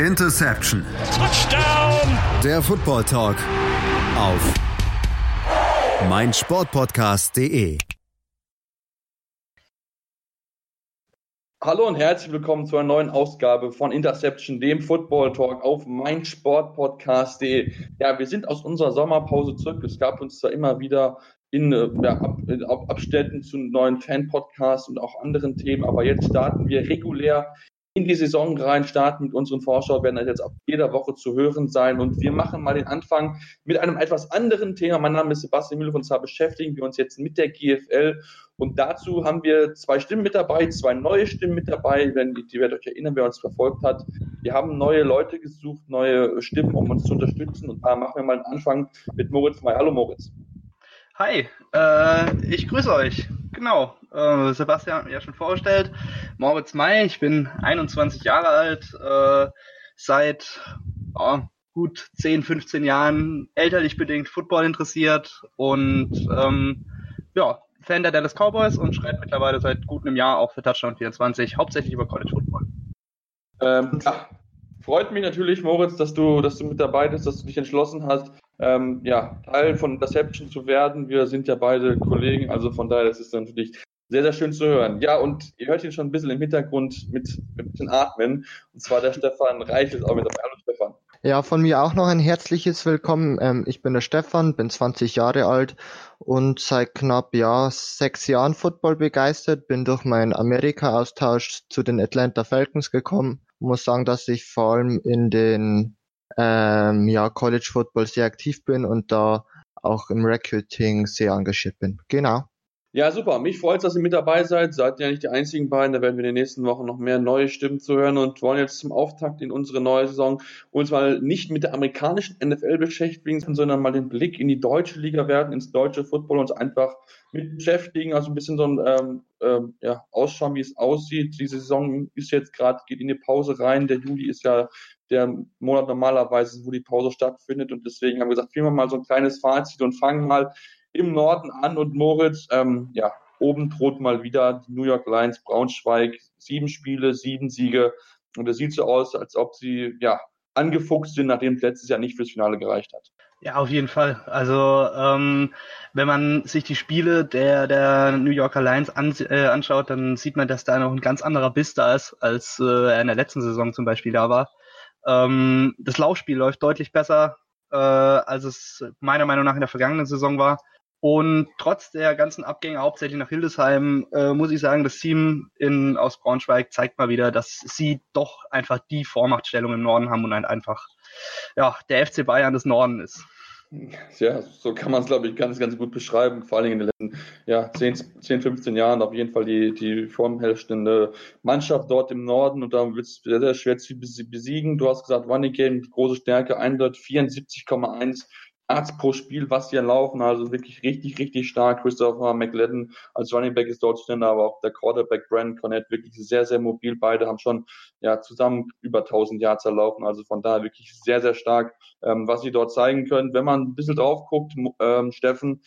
Interception. Touchdown. Der Football Talk auf meinsportpodcast.de. Hallo und herzlich willkommen zu einer neuen Ausgabe von Interception, dem Football Talk auf meinsportpodcast.de. Ja, wir sind aus unserer Sommerpause zurück. Es gab uns da immer wieder in äh, ja, Ab, Ab, Abständen zu neuen Fan-Podcasts und auch anderen Themen. Aber jetzt starten wir regulär in die Saison rein, starten mit unseren Vorschau, werden jetzt ab jeder Woche zu hören sein. Und wir machen mal den Anfang mit einem etwas anderen Thema. Mein Name ist Sebastian Müller und zwar beschäftigen wir uns jetzt mit der GFL. Und dazu haben wir zwei Stimmen mit dabei, zwei neue Stimmen mit dabei, wenn die werdet euch erinnern, wer uns verfolgt hat. Wir haben neue Leute gesucht, neue Stimmen, um uns zu unterstützen. Und da machen wir mal den Anfang mit Moritz May. Hallo Moritz. Hi, äh, ich grüße euch. Genau, äh, Sebastian hat mich ja schon vorgestellt. Moritz May, ich bin 21 Jahre alt, äh, seit oh, gut 10, 15 Jahren elterlich bedingt Football interessiert und ähm, ja, Fan der Dallas Cowboys und schreibe mittlerweile seit gut einem Jahr auch für Touchdown 24, hauptsächlich über College Football. Ähm, ja, freut mich natürlich, Moritz, dass du, dass du mit dabei bist, dass du dich entschlossen hast, ähm, ja, Teil von Interception zu werden. Wir sind ja beide Kollegen, also von daher, das ist natürlich sehr, sehr schön zu hören. Ja, und ihr hört ihn schon ein bisschen im Hintergrund mit, mit bisschen Atmen. Und zwar der Stefan Reich ist auch mit dabei. Hallo Stefan. Ja, von mir auch noch ein herzliches Willkommen. Ähm, ich bin der Stefan, bin 20 Jahre alt und seit knapp ja sechs Jahren Football begeistert. Bin durch meinen Amerika-Austausch zu den Atlanta Falcons gekommen. Muss sagen, dass ich vor allem in den ähm, ja, College Football sehr aktiv bin und da auch im Recruiting sehr engagiert bin. Genau. Ja, super. Mich freut es, dass ihr mit dabei seid. Seid ja nicht die einzigen beiden. Da werden wir in den nächsten Wochen noch mehr neue Stimmen zu hören und wollen jetzt zum Auftakt in unsere neue Saison uns mal nicht mit der amerikanischen NFL beschäftigen, sondern mal den Blick in die deutsche Liga werden, ins deutsche Football uns einfach mit beschäftigen. Also ein bisschen so ein ähm, ähm, ja, ausschauen, wie es aussieht. Die Saison ist jetzt gerade, geht in die Pause rein. Der Juli ist ja der Monat normalerweise, wo die Pause stattfindet. Und deswegen haben wir gesagt, filmen wir mal so ein kleines Fazit und fangen mal im Norden an. Und Moritz, ähm, ja, oben droht mal wieder die New York Lions Braunschweig. Sieben Spiele, sieben Siege. Und es sieht so aus, als ob sie, ja, angefuchst sind, nachdem es letztes Jahr nicht fürs Finale gereicht hat. Ja, auf jeden Fall. Also ähm, wenn man sich die Spiele der der New Yorker Lions an, äh, anschaut, dann sieht man, dass da noch ein ganz anderer Biss da ist, als äh, in der letzten Saison zum Beispiel da war. Ähm, das Laufspiel läuft deutlich besser, äh, als es meiner Meinung nach in der vergangenen Saison war. Und trotz der ganzen Abgänge hauptsächlich nach Hildesheim, äh, muss ich sagen, das Team in, aus Braunschweig zeigt mal wieder, dass sie doch einfach die Vormachtstellung im Norden haben und ein einfach ja, der FC Bayern des Norden ist. Ja, so kann man es, glaube ich, ganz, ganz gut beschreiben. Vor allem in den letzten ja, 10, 10 15 Jahren auf jeden Fall die, die formherrschende Mannschaft dort im Norden und da wird es sehr, sehr schwer zu besiegen. Du hast gesagt, Running Game, große Stärke, 174,1 Yards pro Spiel, was hier laufen, also wirklich richtig, richtig stark. Christopher McLeod als Running Back ist dort schneller, aber auch der Quarterback Brandon Cornett wirklich sehr, sehr mobil. Beide haben schon ja zusammen über 1000 Yards erlaufen, also von daher wirklich sehr, sehr stark, ähm, was sie dort zeigen können. Wenn man ein bisschen drauf guckt, ähm, Steffen,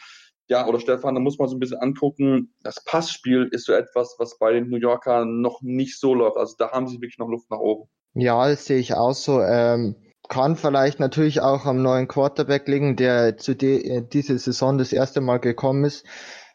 ja, oder Stefan, da muss man so ein bisschen angucken. Das Passspiel ist so etwas, was bei den New Yorkern noch nicht so läuft. Also da haben sie wirklich noch Luft nach oben. Ja, das sehe ich auch so. Ähm kann vielleicht natürlich auch am neuen Quarterback liegen, der zu de äh, diese Saison das erste Mal gekommen ist.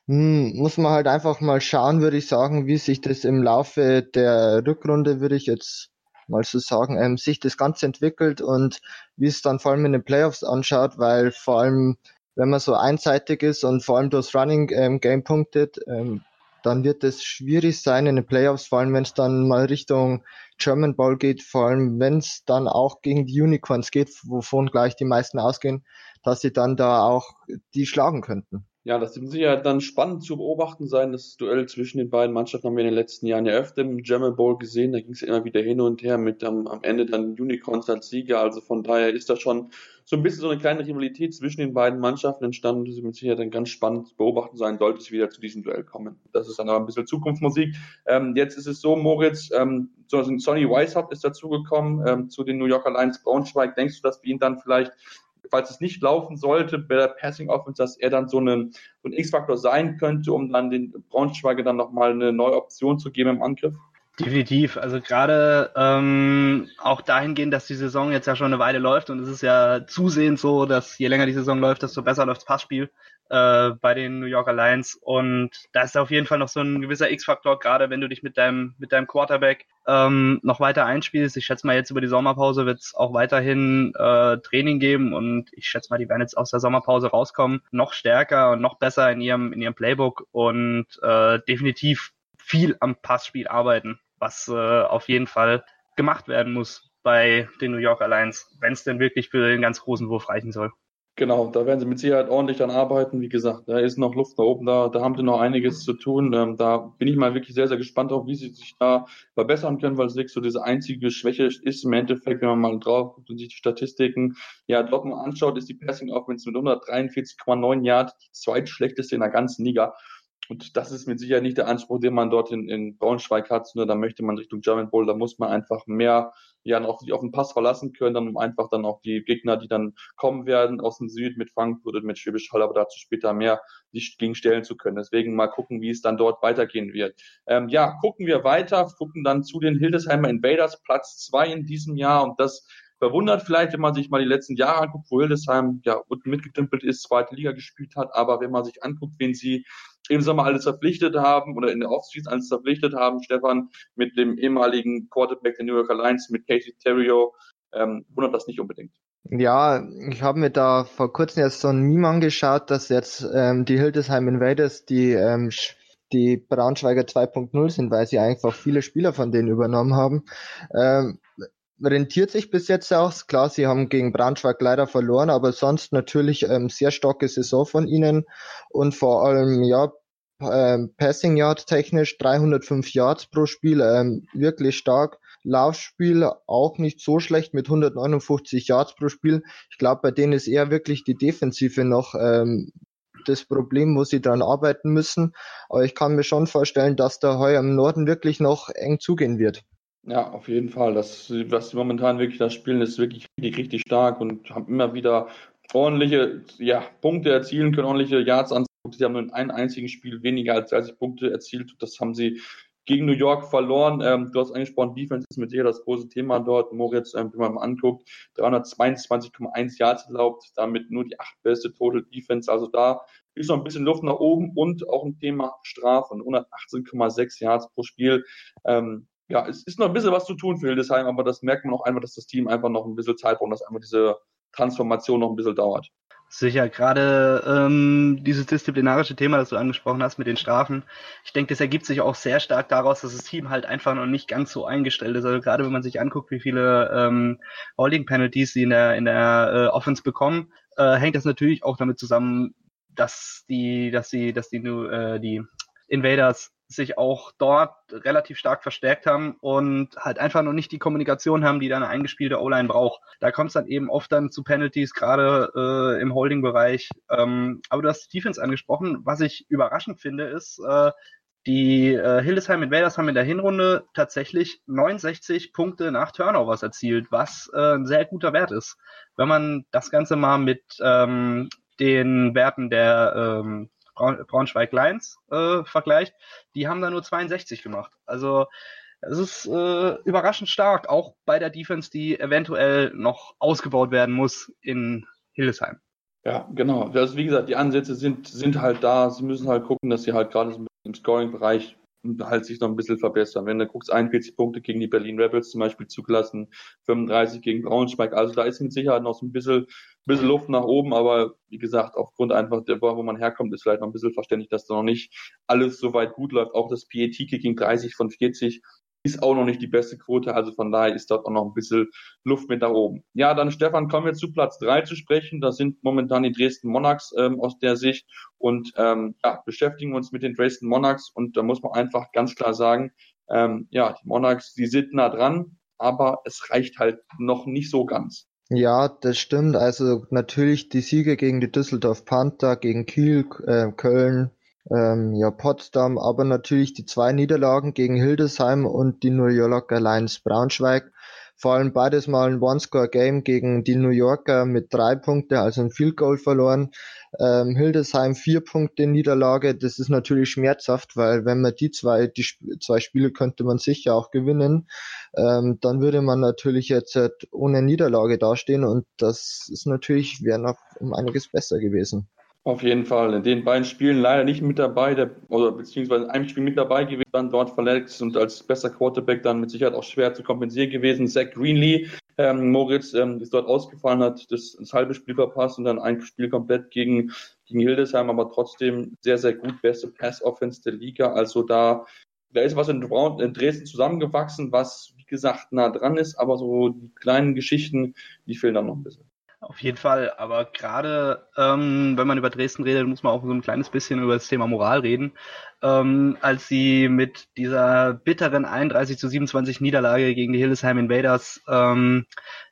Hm, muss man halt einfach mal schauen, würde ich sagen, wie sich das im Laufe der Rückrunde, würde ich jetzt mal so sagen, ähm, sich das Ganze entwickelt und wie es dann vor allem in den Playoffs anschaut, weil vor allem, wenn man so einseitig ist und vor allem durchs Running ähm, Game punktet, ähm, dann wird es schwierig sein in den Playoffs, vor allem wenn es dann mal Richtung German Bowl geht, vor allem wenn es dann auch gegen die Unicorns geht, wovon gleich die meisten ausgehen, dass sie dann da auch die schlagen könnten. Ja, das wird sicher dann spannend zu beobachten sein. Das Duell zwischen den beiden Mannschaften haben wir in den letzten Jahren ja öfter im German Bowl gesehen. Da ging es immer wieder hin und her mit am, am Ende dann Unicorns als Sieger. Also von daher ist da schon so ein bisschen so eine kleine Rivalität zwischen den beiden Mannschaften entstanden. Das wird sicher dann ganz spannend zu beobachten sein, sollte es wieder zu diesem Duell kommen. Das ist dann aber ein bisschen Zukunftsmusik. Ähm, jetzt ist es so, Moritz, ähm, so Sonny Weishaupt ist dazugekommen ähm, zu den New Yorker Lions Braunschweig. Denkst du, dass wir ihn dann vielleicht falls es nicht laufen sollte bei der Passing Offense, dass er dann so, eine, so ein X-Faktor sein könnte, um dann den Braunschweiger dann nochmal eine neue Option zu geben im Angriff? Definitiv. Also gerade ähm, auch dahingehend, dass die Saison jetzt ja schon eine Weile läuft und es ist ja zusehends so, dass je länger die Saison läuft, desto besser läuft das Passspiel äh, bei den New Yorker Lions. Und da ist auf jeden Fall noch so ein gewisser X-Faktor, gerade wenn du dich mit deinem, mit deinem Quarterback ähm, noch weiter einspielst. Ich schätze mal, jetzt über die Sommerpause wird es auch weiterhin äh, Training geben und ich schätze mal, die werden jetzt aus der Sommerpause rauskommen, noch stärker und noch besser in ihrem, in ihrem Playbook und äh, definitiv viel am Passspiel arbeiten, was äh, auf jeden Fall gemacht werden muss bei den New Yorker Lions, wenn es denn wirklich für den ganz großen Wurf reichen soll. Genau, da werden sie mit Sicherheit ordentlich dann arbeiten. Wie gesagt, da ist noch Luft da oben, da, da haben sie noch einiges zu tun. Ähm, da bin ich mal wirklich sehr, sehr gespannt auf, wie sie sich da verbessern können, weil es wirklich so diese einzige Schwäche ist im Endeffekt, wenn man mal drauf guckt und sich die Statistiken ja dort mal anschaut, ist die Passing Offense mit 143,9 Yards die zweitschlechteste in der ganzen Liga. Und das ist mit Sicherheit nicht der Anspruch, den man dort in, in Braunschweig hat, sondern da möchte man Richtung German Bowl, da muss man einfach mehr ja auf, auf den Pass verlassen können, dann um einfach dann auch die Gegner, die dann kommen werden aus dem Süd mit Frankfurt und mit Schwäbisch Hall, aber dazu später mehr sich gegen stellen zu können. Deswegen mal gucken, wie es dann dort weitergehen wird. Ähm, ja, gucken wir weiter, gucken dann zu den Hildesheimer Invaders, Platz zwei in diesem Jahr und das verwundert vielleicht, wenn man sich mal die letzten Jahre anguckt, wo Hildesheim ja unten mitgetümpelt ist, zweite Liga gespielt hat, aber wenn man sich anguckt, wen sie im Sommer alles verpflichtet haben oder in der Offseason alles verpflichtet haben, Stefan, mit dem ehemaligen Quarterback der New York Alliance, mit Casey Terrio, ähm, wundert das nicht unbedingt. Ja, ich habe mir da vor kurzem erst so ein Meme angeschaut, dass jetzt ähm, die Hildesheim Invaders die ähm, die Braunschweiger 2.0 sind, weil sie einfach viele Spieler von denen übernommen haben. Ähm, rentiert sich bis jetzt auch. Klar, sie haben gegen Braunschweig leider verloren, aber sonst natürlich ähm, sehr starke Saison von ihnen und vor allem ja ähm, Passing Yard technisch 305 Yards pro Spiel, ähm, wirklich stark. Laufspiel auch nicht so schlecht mit 159 Yards pro Spiel. Ich glaube, bei denen ist eher wirklich die Defensive noch ähm, das Problem, wo sie dran arbeiten müssen. Aber ich kann mir schon vorstellen, dass da heuer im Norden wirklich noch eng zugehen wird. Ja, auf jeden Fall. Das, was sie momentan wirklich das spielen, ist wirklich richtig, richtig stark und haben immer wieder ordentliche ja, Punkte erzielen können, ordentliche Yards an. Sie haben nur in einem einzigen Spiel weniger als 30 Punkte erzielt. Das haben sie gegen New York verloren. Ähm, du hast angesprochen, Defense ist mit dir das große Thema dort. Moritz, ähm, wenn man mal anguckt, 322,1 Yards erlaubt, damit nur die acht beste Total Defense. Also da ist noch ein bisschen Luft nach oben und auch ein Thema Strafen. 118,6 Yards pro Spiel. Ähm, ja, es ist noch ein bisschen was zu tun für Hildesheim, aber das merkt man auch einfach, dass das Team einfach noch ein bisschen Zeit braucht dass einfach diese Transformation noch ein bisschen dauert. Sicher, gerade ähm, dieses disziplinarische Thema, das du angesprochen hast mit den Strafen, ich denke, das ergibt sich auch sehr stark daraus, dass das Team halt einfach noch nicht ganz so eingestellt ist. Also gerade wenn man sich anguckt, wie viele ähm, Holding Penalties sie in der in der äh, Offense bekommen, äh, hängt das natürlich auch damit zusammen, dass die, dass sie, dass die, äh, die Invaders sich auch dort relativ stark verstärkt haben und halt einfach noch nicht die Kommunikation haben, die dann eine eingespielte O-Line braucht. Da kommt es dann eben oft dann zu Penalties, gerade äh, im Holding-Bereich. Ähm, aber du hast die Defense angesprochen. Was ich überraschend finde, ist, äh, die äh, Hildesheim Invaders haben in der Hinrunde tatsächlich 69 Punkte nach Turnovers erzielt, was äh, ein sehr guter Wert ist. Wenn man das Ganze mal mit ähm, den Werten der ähm, Braunschweig Lions äh, vergleicht, die haben da nur 62 gemacht. Also es ist äh, überraschend stark, auch bei der Defense, die eventuell noch ausgebaut werden muss in Hildesheim. Ja, genau. Also wie gesagt, die Ansätze sind, sind halt da. Sie müssen halt gucken, dass sie halt gerade im Scoring-Bereich halt sich noch ein bisschen verbessern. Wenn du guckst, 41 Punkte gegen die Berlin Rebels zum Beispiel zugelassen, 35 gegen Braunschweig. Also da ist mit Sicherheit noch so ein bisschen, bisschen Luft nach oben, aber wie gesagt, aufgrund einfach der, wo man herkommt, ist vielleicht noch ein bisschen verständlich, dass da noch nicht alles so weit gut läuft. Auch das PAT-Kicking 30 von 40 ist auch noch nicht die beste Quote, also von daher ist dort auch noch ein bisschen Luft mit da oben. Ja, dann Stefan, kommen wir zu Platz drei zu sprechen. Das sind momentan die Dresden Monarchs ähm, aus der Sicht und ähm, ja, beschäftigen uns mit den Dresden Monarchs und da muss man einfach ganz klar sagen, ähm, ja, die Monarchs, die sind nah dran, aber es reicht halt noch nicht so ganz. Ja, das stimmt. Also natürlich die Siege gegen die Düsseldorf Panther, gegen Kiel, äh, Köln, ähm, ja, Potsdam, aber natürlich die zwei Niederlagen gegen Hildesheim und die New Yorker Lions Braunschweig. Vor allem beides mal ein One-Score-Game gegen die New Yorker mit drei Punkte, also ein Field Goal verloren. Ähm, Hildesheim vier Punkte Niederlage, das ist natürlich schmerzhaft, weil wenn man die zwei, die zwei Spiele könnte man sicher auch gewinnen, ähm, dann würde man natürlich jetzt halt ohne Niederlage dastehen und das ist natürlich, wäre noch um einiges besser gewesen. Auf jeden Fall. In den beiden Spielen leider nicht mit dabei, der, oder beziehungsweise in einem Spiel mit dabei gewesen, dann dort verletzt und als besser Quarterback dann mit Sicherheit auch schwer zu kompensieren gewesen. Zach Greenlee, ähm, Moritz, ähm, ist dort ausgefallen, hat das, das halbe Spiel verpasst und dann ein Spiel komplett gegen, gegen Hildesheim, aber trotzdem sehr, sehr gut, beste Pass-Offense der Liga. Also da, da ist was in, in Dresden zusammengewachsen, was, wie gesagt, nah dran ist, aber so die kleinen Geschichten, die fehlen dann noch ein bisschen. Auf jeden Fall, aber gerade ähm, wenn man über Dresden redet, muss man auch so ein kleines bisschen über das Thema Moral reden. Ähm, als sie mit dieser bitteren 31 zu 27 Niederlage gegen die Hildesheim Invaders ähm,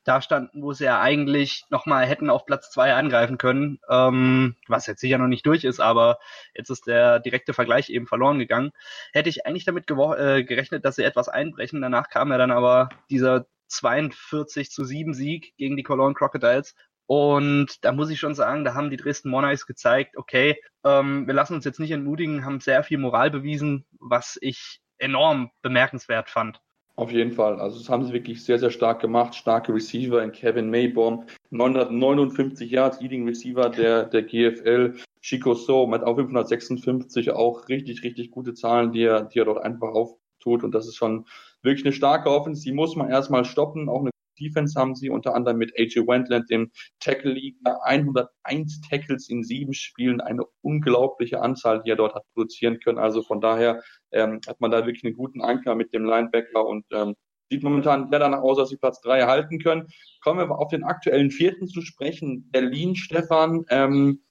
da standen, wo sie ja eigentlich nochmal hätten auf Platz zwei angreifen können, ähm, was jetzt sicher noch nicht durch ist, aber jetzt ist der direkte Vergleich eben verloren gegangen, hätte ich eigentlich damit äh, gerechnet, dass sie etwas einbrechen. Danach kam ja dann aber dieser 42 zu 7 Sieg gegen die Cologne Crocodiles. Und da muss ich schon sagen, da haben die Dresden Monarchs gezeigt, okay, ähm, wir lassen uns jetzt nicht entmutigen, haben sehr viel Moral bewiesen, was ich enorm bemerkenswert fand. Auf jeden Fall. Also das haben sie wirklich sehr, sehr stark gemacht. Starke Receiver in Kevin Maybaum, 959 Yards, Leading Receiver der, der GFL. Chico So mit auf 556 auch richtig, richtig gute Zahlen, die er, die er dort einfach auftut. Und das ist schon wirklich eine starke Offense. Die muss man erstmal stoppen. Auch eine Defense haben sie unter anderem mit AJ Wendland, dem Tackle Liga, 101 Tackles in sieben Spielen, eine unglaubliche Anzahl, die er dort hat produzieren können. Also von daher ähm, hat man da wirklich einen guten Anker mit dem Linebacker und ähm, sieht momentan sehr danach aus, dass sie Platz drei erhalten können. Kommen wir auf den aktuellen vierten zu sprechen. Berlin, Stefan. Ähm,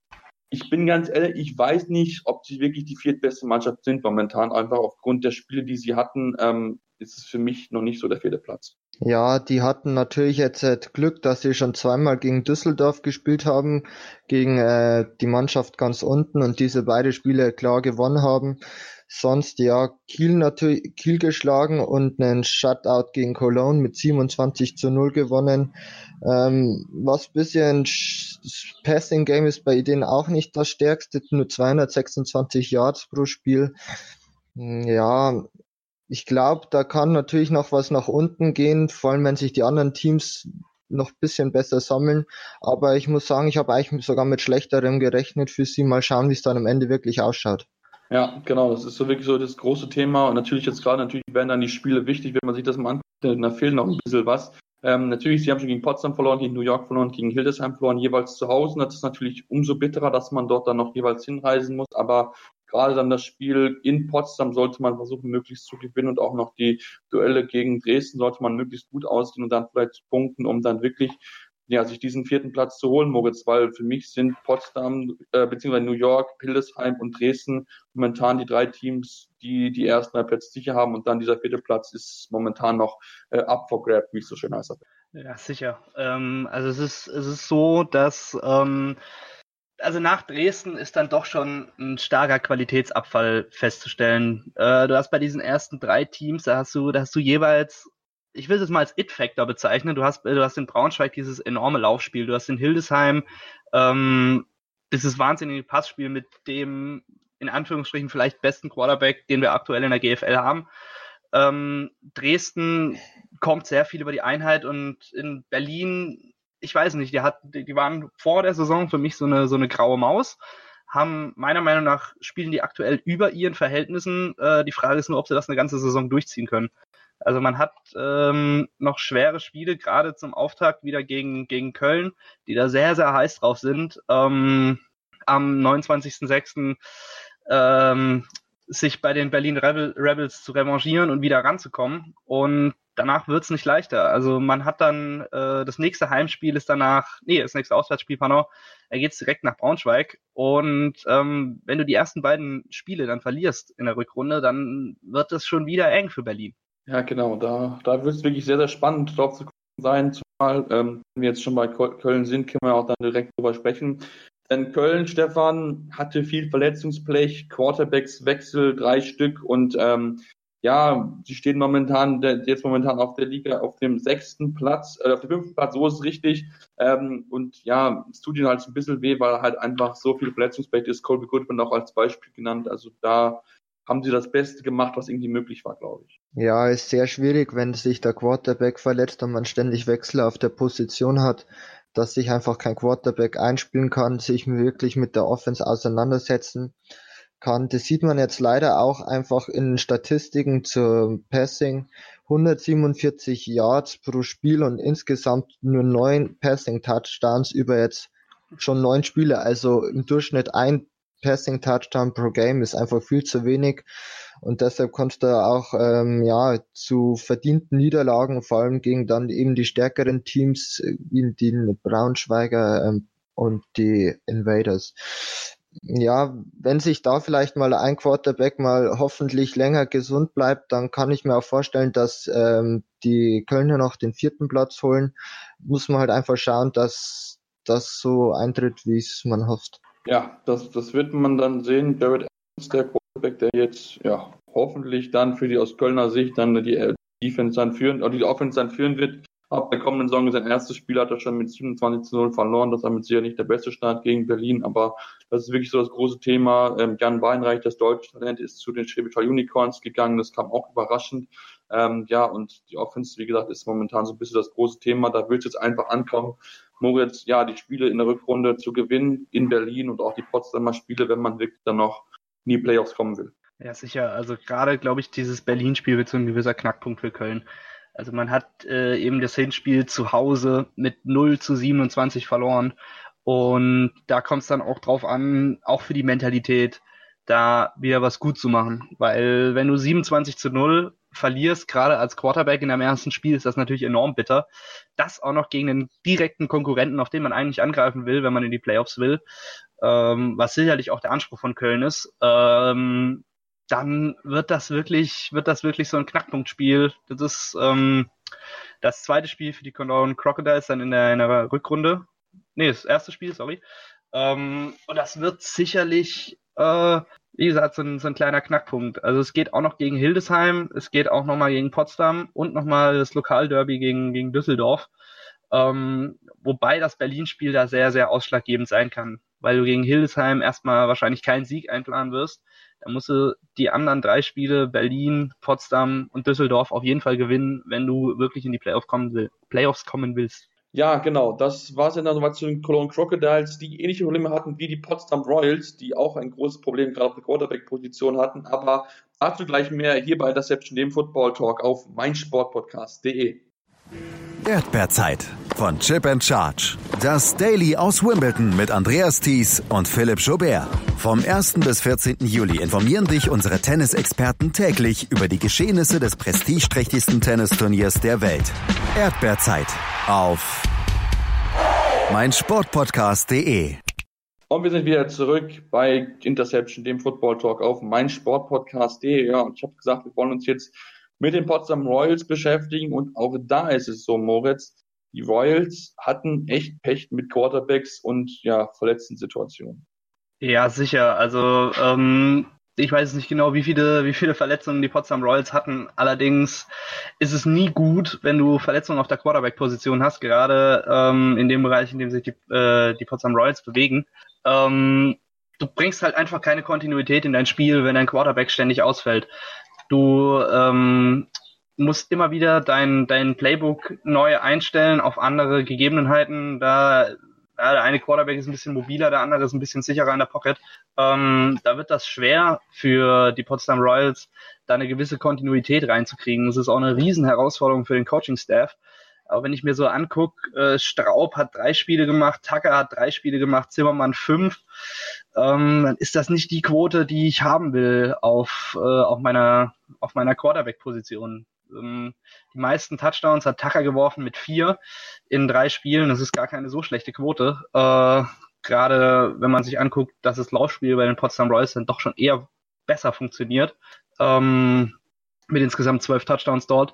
ich bin ganz ehrlich, ich weiß nicht, ob sie wirklich die viertbeste Mannschaft sind momentan, einfach aufgrund der Spiele, die sie hatten. Ähm, ist es für mich noch nicht so der vierte Platz. Ja, die hatten natürlich jetzt äh, Glück, dass sie schon zweimal gegen Düsseldorf gespielt haben, gegen äh, die Mannschaft ganz unten und diese beide Spiele klar gewonnen haben. Sonst ja, Kiel natürlich Kiel geschlagen und einen Shutout gegen Cologne mit 27 zu 0 gewonnen. Ähm, was bisschen Passing Game ist bei denen auch nicht das stärkste, nur 226 Yards pro Spiel. Hm, ja, ich glaube, da kann natürlich noch was nach unten gehen, vor allem wenn sich die anderen Teams noch bisschen besser sammeln. Aber ich muss sagen, ich habe eigentlich sogar mit schlechterem gerechnet für sie. Mal schauen, wie es dann am Ende wirklich ausschaut. Ja, genau, das ist so wirklich so das große Thema. Und natürlich jetzt gerade, natürlich werden dann die Spiele wichtig, wenn man sich das mal anguckt, da fehlt noch ein bisschen was. Ähm, natürlich, sie haben schon gegen Potsdam verloren, gegen New York verloren, gegen Hildesheim verloren, jeweils zu Hause. Und das ist natürlich umso bitterer, dass man dort dann noch jeweils hinreisen muss. Aber gerade dann das Spiel in Potsdam sollte man versuchen, möglichst zu gewinnen und auch noch die Duelle gegen Dresden sollte man möglichst gut ausgehen und dann vielleicht punkten, um dann wirklich ja, sich diesen vierten Platz zu holen, Moritz, weil für mich sind Potsdam äh, beziehungsweise New York, Hildesheim und Dresden momentan die drei Teams, die die ersten drei Plätze sicher haben und dann dieser vierte Platz ist momentan noch äh, up for grab, wie es so schön heißt. Ja, sicher. Ähm, also es ist es ist so, dass ähm, also nach Dresden ist dann doch schon ein starker Qualitätsabfall festzustellen. Äh, du hast bei diesen ersten drei Teams, da hast du, da hast du jeweils, ich will es mal als It-Factor bezeichnen. Du hast, du hast in Braunschweig dieses enorme Laufspiel, du hast in Hildesheim ähm, dieses wahnsinnige Passspiel mit dem in Anführungsstrichen vielleicht besten Quarterback, den wir aktuell in der GFL haben. Ähm, Dresden kommt sehr viel über die Einheit und in Berlin ich weiß nicht, die, hat, die waren vor der Saison für mich so eine, so eine graue Maus, haben meiner Meinung nach spielen die aktuell über ihren Verhältnissen. Äh, die Frage ist nur, ob sie das eine ganze Saison durchziehen können. Also man hat ähm, noch schwere Spiele, gerade zum Auftakt wieder gegen, gegen Köln, die da sehr, sehr heiß drauf sind. Ähm, am 29.06. Ähm, sich bei den Berlin Rebel, Rebels zu revanchieren und wieder ranzukommen. Und danach wird's nicht leichter. Also man hat dann, äh, das nächste Heimspiel ist danach, nee, das nächste Auswärtsspiel, pardon, er geht direkt nach Braunschweig. Und ähm, wenn du die ersten beiden Spiele dann verlierst in der Rückrunde, dann wird es schon wieder eng für Berlin. Ja, genau. Da, da wird es wirklich sehr, sehr spannend drauf zu sein. Zumal, ähm, wenn wir jetzt schon bei Köln sind, können wir auch dann direkt drüber sprechen. Denn Köln, Stefan, hatte viel Verletzungsblech, Quarterbacks Wechsel, drei Stück und ähm, ja, sie stehen momentan, jetzt momentan auf der Liga auf dem sechsten Platz, äh, auf dem fünften Platz, so ist es richtig. Ähm, und ja, es tut ihnen halt ein bisschen weh, weil halt einfach so viel Verletzungsbett ist. Colby Goodman auch als Beispiel genannt. Also da haben sie das Beste gemacht, was irgendwie möglich war, glaube ich. Ja, ist sehr schwierig, wenn sich der Quarterback verletzt und man ständig Wechsel auf der Position hat, dass sich einfach kein Quarterback einspielen kann, sich wirklich mit der Offense auseinandersetzen kann. Das sieht man jetzt leider auch einfach in Statistiken zum Passing. 147 Yards pro Spiel und insgesamt nur neun Passing Touchdowns über jetzt schon neun Spiele. Also im Durchschnitt ein Passing Touchdown pro Game ist einfach viel zu wenig. Und deshalb kommt da auch ähm, ja zu verdienten Niederlagen, vor allem gegen dann eben die stärkeren Teams wie die Braunschweiger ähm, und die Invaders ja, wenn sich da vielleicht mal ein Quarterback mal hoffentlich länger gesund bleibt, dann kann ich mir auch vorstellen, dass ähm, die Kölner noch den vierten Platz holen. Muss man halt einfach schauen, dass das so eintritt, wie es man hofft. Ja, das, das wird man dann sehen. Jared Evans, der Quarterback, der jetzt ja hoffentlich dann für die aus Kölner Sicht dann die Defense dann führen, oder die Offense dann führen wird, Ab der kommenden Saison sein erstes Spiel hat er schon mit 27 zu 0 verloren. Das ist damit sicher nicht der beste Start gegen Berlin, aber das ist wirklich so das große Thema. Ähm, Jan Weinreich, das deutsche Talent, ist zu den Schwäbischer Unicorns gegangen. Das kam auch überraschend. Ähm, ja, und die Offense, wie gesagt, ist momentan so ein bisschen das große Thema. Da wird es jetzt einfach ankommen, Moritz, ja, die Spiele in der Rückrunde zu gewinnen in Berlin und auch die Potsdamer Spiele, wenn man wirklich dann noch in die Playoffs kommen will. Ja, sicher. Also gerade, glaube ich, dieses Berlin-Spiel wird so ein gewisser Knackpunkt für Köln. Also man hat äh, eben das Hinspiel zu Hause mit 0 zu 27 verloren. Und da kommt es dann auch drauf an, auch für die Mentalität, da wieder was gut zu machen. Weil wenn du 27 zu 0 verlierst, gerade als Quarterback in deinem ersten Spiel, ist das natürlich enorm bitter. Das auch noch gegen einen direkten Konkurrenten, auf den man eigentlich angreifen will, wenn man in die Playoffs will, ähm, was sicherlich auch der Anspruch von Köln ist. Ähm, dann wird das wirklich, wird das wirklich so ein Knackpunktspiel. Das ist ähm, das zweite Spiel für die Cologne Crocodiles dann in der, in der Rückrunde. Nee, das erste Spiel, sorry. Ähm, und das wird sicherlich, äh, wie gesagt, so ein, so ein kleiner Knackpunkt. Also es geht auch noch gegen Hildesheim, es geht auch nochmal gegen Potsdam und nochmal das Lokalderby gegen, gegen Düsseldorf. Ähm, wobei das Berlin-Spiel da sehr, sehr ausschlaggebend sein kann, weil du gegen Hildesheim erstmal wahrscheinlich keinen Sieg einplanen wirst. Da musst du die anderen drei Spiele, Berlin, Potsdam und Düsseldorf, auf jeden Fall gewinnen, wenn du wirklich in die Playoff kommen will, Playoffs kommen willst. Ja, genau. Das war es dann soweit zu den Cologne Crocodiles, die ähnliche Probleme hatten wie die Potsdam Royals, die auch ein großes Problem gerade auf der Quarterback-Position hatten. Aber dazu gleich mehr hier bei Deception, dem Football Talk auf meinsportpodcast.de. Erdbeerzeit von Chip and Charge. Das Daily aus Wimbledon mit Andreas Thies und Philipp Jobert. Vom 1. bis 14. Juli informieren dich unsere Tennisexperten täglich über die Geschehnisse des prestigeträchtigsten Tennisturniers der Welt. Erdbeerzeit auf meinsportpodcast.de. Und wir sind wieder zurück bei Interception, dem Football Talk auf meinsportpodcast.de. Ja, und ich habe gesagt, wir wollen uns jetzt mit den Potsdam Royals beschäftigen. Und auch da ist es so, Moritz, die Royals hatten echt Pech mit Quarterbacks und ja, verletzten Situationen. Ja, sicher. Also ähm, ich weiß nicht genau, wie viele, wie viele Verletzungen die Potsdam Royals hatten. Allerdings ist es nie gut, wenn du Verletzungen auf der Quarterback-Position hast, gerade ähm, in dem Bereich, in dem sich die, äh, die Potsdam Royals bewegen. Ähm, du bringst halt einfach keine Kontinuität in dein Spiel, wenn dein Quarterback ständig ausfällt. Du ähm, musst immer wieder dein, dein Playbook neu einstellen auf andere Gegebenheiten. Da ja, der eine Quarterback ist ein bisschen mobiler, der andere ist ein bisschen sicherer in der Pocket. Ähm, da wird das schwer für die Potsdam Royals, da eine gewisse Kontinuität reinzukriegen. Das ist auch eine Riesenherausforderung für den Coaching-Staff. Aber wenn ich mir so angucke, äh, Straub hat drei Spiele gemacht, Tucker hat drei Spiele gemacht, Zimmermann fünf, ähm, dann ist das nicht die Quote, die ich haben will auf, äh, auf meiner, auf meiner Quarterback-Position. Ähm, die meisten Touchdowns hat Tucker geworfen mit vier in drei Spielen. Das ist gar keine so schlechte Quote. Äh, Gerade wenn man sich anguckt, dass das Laufspiel bei den Potsdam Royals dann doch schon eher besser funktioniert. Ähm, mit insgesamt zwölf Touchdowns dort.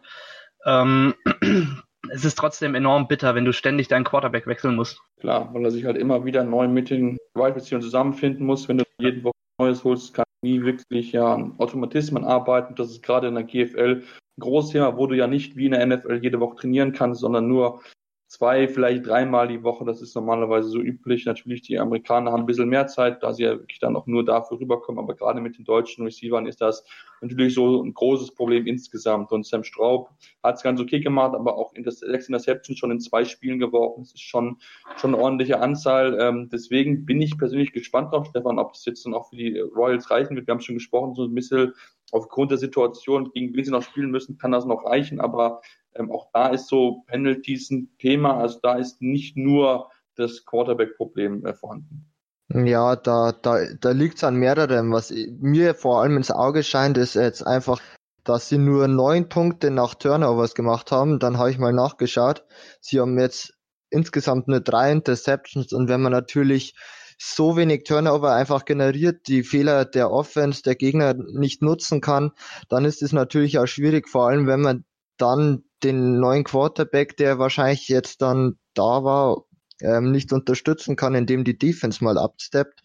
Ähm, es ist trotzdem enorm bitter, wenn du ständig deinen Quarterback wechseln musst. Klar, weil er sich halt immer wieder neu mit den Receivers zusammenfinden muss, wenn du jeden Woche Neues holst, kann nie wirklich ja an Automatismen arbeiten. Das ist gerade in der GFL ein großes Thema, wo du ja nicht wie in der NFL jede Woche trainieren kannst, sondern nur zwei, vielleicht dreimal die Woche. Das ist normalerweise so üblich. Natürlich, die Amerikaner haben ein bisschen mehr Zeit, da sie ja wirklich dann auch nur dafür rüberkommen. Aber gerade mit den deutschen Receivern ist das natürlich so ein großes Problem insgesamt. Und Sam Straub hat es ganz okay gemacht, aber auch in das sechs Interceptions schon in zwei Spielen geworfen. Das ist schon, schon eine ordentliche Anzahl. Ähm, deswegen bin ich persönlich gespannt drauf, Stefan, ob das jetzt dann auch für die Royals reichen wird. Wir haben schon gesprochen, so ein bisschen aufgrund der Situation, gegen wen sie noch spielen müssen, kann das noch reichen. Aber ähm, auch da ist so Penalties ein Thema. Also da ist nicht nur das Quarterback-Problem äh, vorhanden. Ja, da, da, da liegt es an mehreren. Was mir vor allem ins Auge scheint, ist jetzt einfach, dass sie nur neun Punkte nach Turnovers gemacht haben. Dann habe ich mal nachgeschaut. Sie haben jetzt insgesamt nur drei Interceptions und wenn man natürlich so wenig Turnover einfach generiert, die Fehler der Offense der Gegner nicht nutzen kann, dann ist es natürlich auch schwierig, vor allem wenn man dann den neuen Quarterback, der wahrscheinlich jetzt dann da war, ähm, nicht unterstützen kann, indem die Defense mal absteppt.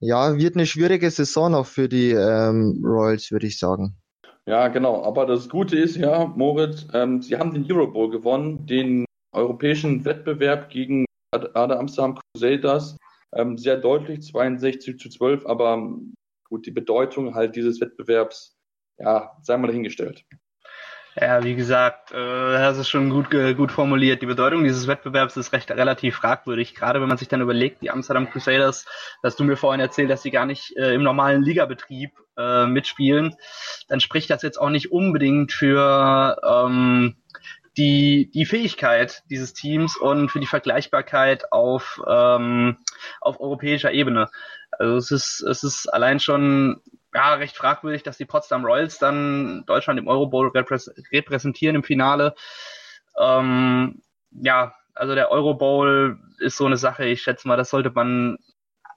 Ja, wird eine schwierige Saison auch für die ähm, Royals, würde ich sagen. Ja, genau. Aber das Gute ist ja, Moritz, ähm, sie haben den Euro Bowl gewonnen, den europäischen Wettbewerb gegen Ada Amsterdam Crusaders. Ähm, sehr deutlich, 62 zu 12, aber gut, die Bedeutung halt dieses Wettbewerbs, ja, sei mal dahingestellt. Ja, wie gesagt, äh, das ist schon gut, gut formuliert. Die Bedeutung dieses Wettbewerbs ist recht relativ fragwürdig, gerade wenn man sich dann überlegt, die Amsterdam Crusaders, dass du mir vorhin erzählt, dass sie gar nicht äh, im normalen Ligabetrieb äh, mitspielen, dann spricht das jetzt auch nicht unbedingt für ähm, die, die Fähigkeit dieses Teams und für die Vergleichbarkeit auf, ähm, auf europäischer Ebene. Also es ist, es ist allein schon ja, recht fragwürdig, dass die Potsdam Royals dann Deutschland im Euro Bowl reprä repräsentieren im Finale. Ähm, ja, also der Euro Bowl ist so eine Sache, ich schätze mal, das sollte man.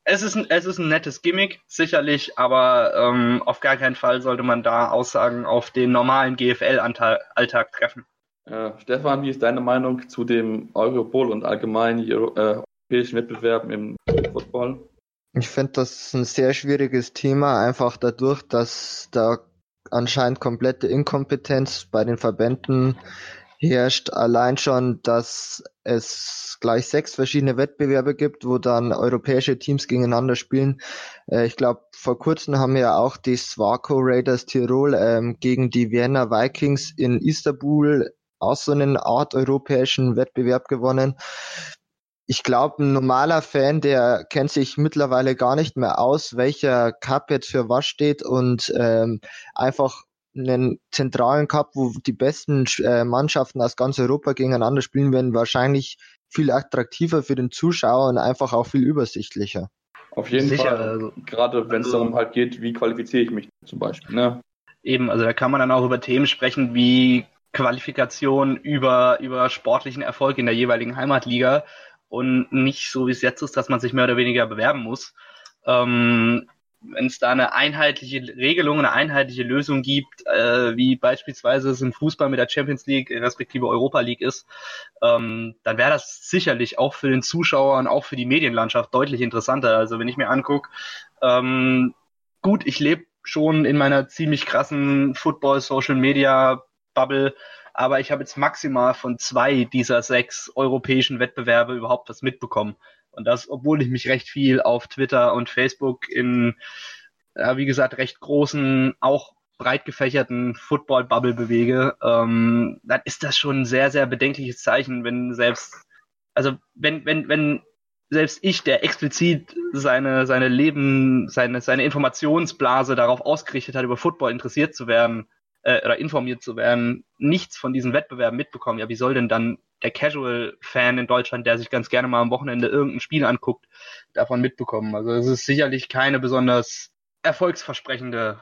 Es ist ein, es ist ein nettes Gimmick, sicherlich, aber ähm, auf gar keinen Fall sollte man da Aussagen auf den normalen GFL-Alltag treffen. Äh, Stefan, wie ist deine Meinung zu dem Euro Bowl und allgemein äh, europäischen Wettbewerben im Football? Ich finde das ein sehr schwieriges Thema, einfach dadurch, dass da anscheinend komplette Inkompetenz bei den Verbänden herrscht. Allein schon, dass es gleich sechs verschiedene Wettbewerbe gibt, wo dann europäische Teams gegeneinander spielen. Äh, ich glaube, vor kurzem haben ja auch die Swarco Raiders Tirol ähm, gegen die Vienna Vikings in Istanbul auch so einen Art europäischen Wettbewerb gewonnen ich glaube, ein normaler Fan, der kennt sich mittlerweile gar nicht mehr aus, welcher Cup jetzt für was steht und ähm, einfach einen zentralen Cup, wo die besten äh, Mannschaften aus ganz Europa gegeneinander spielen werden, wahrscheinlich viel attraktiver für den Zuschauer und einfach auch viel übersichtlicher. Auf jeden Sicher, Fall. Also, Gerade wenn es also, darum halt geht, wie qualifiziere ich mich zum Beispiel. Ne? Eben, also da kann man dann auch über Themen sprechen wie Qualifikation über, über sportlichen Erfolg in der jeweiligen Heimatliga und nicht so wie es jetzt ist, dass man sich mehr oder weniger bewerben muss. Ähm, wenn es da eine einheitliche Regelung, eine einheitliche Lösung gibt, äh, wie beispielsweise es im Fußball mit der Champions League respektive Europa League ist, ähm, dann wäre das sicherlich auch für den Zuschauer und auch für die Medienlandschaft deutlich interessanter. Also wenn ich mir angucke, ähm, gut, ich lebe schon in meiner ziemlich krassen Football-Social-Media-Bubble, aber ich habe jetzt maximal von zwei dieser sechs europäischen Wettbewerbe überhaupt was mitbekommen. Und das, obwohl ich mich recht viel auf Twitter und Facebook in, ja, wie gesagt, recht großen, auch breit gefächerten Football-Bubble bewege, ähm, dann ist das schon ein sehr, sehr bedenkliches Zeichen, wenn selbst, also wenn, wenn, wenn selbst ich, der explizit seine, seine Leben, seine, seine Informationsblase darauf ausgerichtet hat, über Football interessiert zu werden, äh, oder informiert zu werden, nichts von diesen Wettbewerben mitbekommen. Ja, wie soll denn dann der Casual-Fan in Deutschland, der sich ganz gerne mal am Wochenende irgendein Spiel anguckt, davon mitbekommen? Also es ist sicherlich keine besonders erfolgsversprechende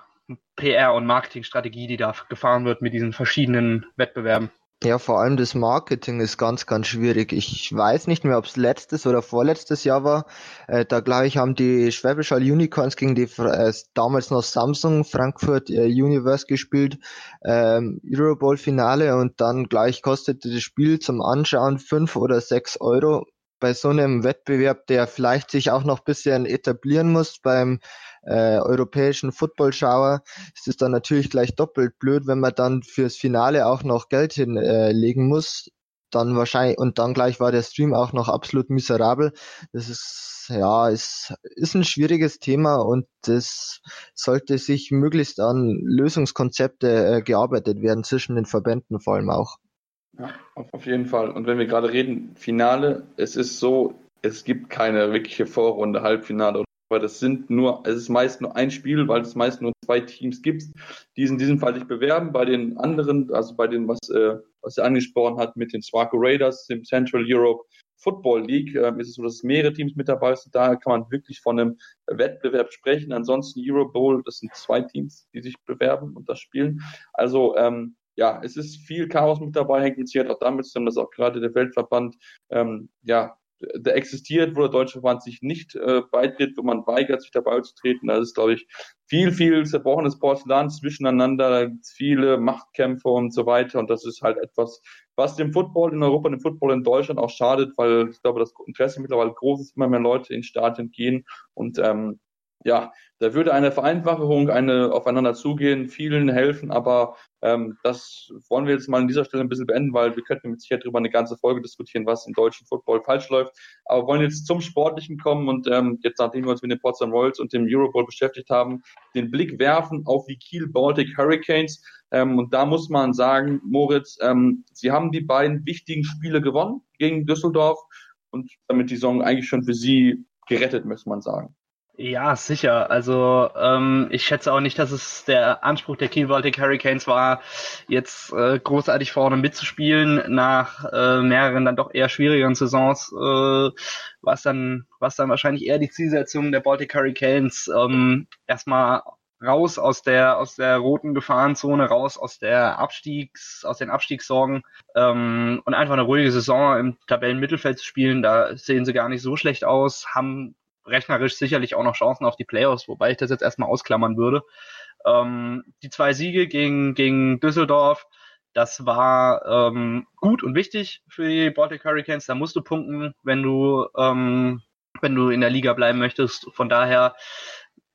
PR- und Marketingstrategie, die da gefahren wird mit diesen verschiedenen Wettbewerben. Ja, vor allem das Marketing ist ganz, ganz schwierig. Ich weiß nicht mehr, ob es letztes oder vorletztes Jahr war. Äh, da glaube ich, haben die Schwäbisch Hall Unicorns gegen die äh, damals noch Samsung Frankfurt äh, Universe gespielt, ähm, Eurobowl Finale und dann gleich kostete das Spiel zum Anschauen fünf oder sechs Euro. Bei so einem Wettbewerb, der vielleicht sich auch noch bisschen etablieren muss beim äh, europäischen Footballschauer ist es dann natürlich gleich doppelt blöd, wenn man dann fürs Finale auch noch Geld hinlegen äh, muss. Dann wahrscheinlich, und dann gleich war der Stream auch noch absolut miserabel. Das ist, ja, ist, ist ein schwieriges Thema und das sollte sich möglichst an Lösungskonzepte äh, gearbeitet werden zwischen den Verbänden vor allem auch. Ja, auf jeden Fall. Und wenn wir gerade reden, Finale, es ist so, es gibt keine wirkliche Vorrunde, Halbfinale aber das sind nur, es ist meist nur ein Spiel, weil es meist nur zwei Teams gibt, die in diesem Fall sich bewerben. Bei den anderen, also bei dem, was, äh, was er angesprochen hat mit den Swaco Raiders, dem Central Europe Football League, äh, ist es so, dass mehrere Teams mit dabei sind. Daher kann man wirklich von einem Wettbewerb sprechen. Ansonsten Euro Bowl, das sind zwei Teams, die sich bewerben und das spielen. Also ähm, ja, es ist viel Chaos mit dabei, hängt mit Sicherheit auch damit zusammen, dass auch gerade der Weltverband ähm, ja der existiert, wo der Deutsche Verband sich nicht äh, beitritt, wo man weigert, sich dabei zu treten. Da ist, glaube ich, viel, viel zerbrochenes Porzellan zwischeneinander, da gibt es viele Machtkämpfe und so weiter. Und das ist halt etwas, was dem Football in Europa, dem Football in Deutschland auch schadet, weil ich glaube, das Interesse mittlerweile groß ist, immer mehr Leute in Stadien gehen und ähm, ja, da würde eine Vereinfachung, eine aufeinander zugehen, vielen helfen, aber ähm, das wollen wir jetzt mal an dieser Stelle ein bisschen beenden, weil wir könnten mit Sicherheit darüber eine ganze Folge diskutieren, was im deutschen Football falsch läuft. Aber wollen jetzt zum Sportlichen kommen und ähm, jetzt, nachdem wir uns mit den Potsdam Royals und dem Eurobowl beschäftigt haben, den Blick werfen auf die Kiel Baltic Hurricanes. Ähm, und da muss man sagen, Moritz, ähm, sie haben die beiden wichtigen Spiele gewonnen gegen Düsseldorf und damit die Saison eigentlich schon für sie gerettet, muss man sagen. Ja, sicher. Also ähm, ich schätze auch nicht, dass es der Anspruch der Kiel Baltic Hurricanes war, jetzt äh, großartig vorne mitzuspielen nach äh, mehreren dann doch eher schwierigeren Saisons, äh, was dann was dann wahrscheinlich eher die Zielsetzung der Baltic Hurricanes ähm, erstmal raus aus der aus der roten Gefahrenzone, raus aus der Abstiegs aus den Abstiegssorgen ähm, und einfach eine ruhige Saison im Tabellenmittelfeld zu spielen. Da sehen sie gar nicht so schlecht aus, haben rechnerisch sicherlich auch noch Chancen auf die Playoffs, wobei ich das jetzt erstmal ausklammern würde. Ähm, die zwei Siege gegen, gegen Düsseldorf, das war ähm, gut und wichtig für die Baltic Hurricanes. Da musst du punkten, wenn du, ähm, wenn du in der Liga bleiben möchtest. Von daher,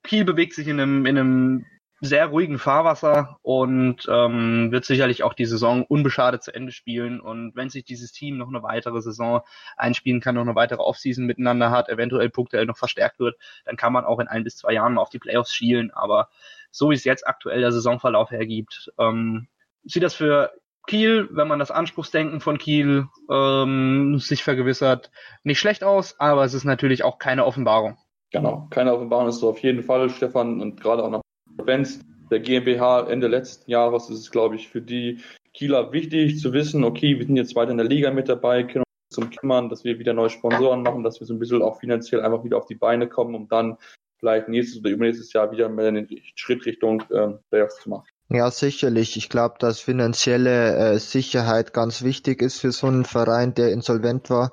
Kiel bewegt sich in einem, in einem sehr ruhigen Fahrwasser und ähm, wird sicherlich auch die Saison unbeschadet zu Ende spielen. Und wenn sich dieses Team noch eine weitere Saison einspielen kann, noch eine weitere Offseason miteinander hat, eventuell punktuell noch verstärkt wird, dann kann man auch in ein bis zwei Jahren auf die Playoffs schielen. Aber so wie es jetzt aktuell der Saisonverlauf hergibt, ähm, sieht das für Kiel, wenn man das Anspruchsdenken von Kiel ähm, sich vergewissert, nicht schlecht aus, aber es ist natürlich auch keine Offenbarung. Genau, keine Offenbarung ist so auf jeden Fall, Stefan, und gerade auch noch Events der GmbH Ende letzten Jahres ist es, glaube ich, für die Kieler wichtig zu wissen, okay, wir sind jetzt weiter in der Liga mit dabei, können uns zum kümmern, dass wir wieder neue Sponsoren machen, dass wir so ein bisschen auch finanziell einfach wieder auf die Beine kommen, um dann vielleicht nächstes oder übernächstes Jahr wieder mehr den Schritt Richtung ähm, Playoffs zu machen. Ja, sicherlich. Ich glaube, dass finanzielle äh, Sicherheit ganz wichtig ist für so einen Verein, der insolvent war.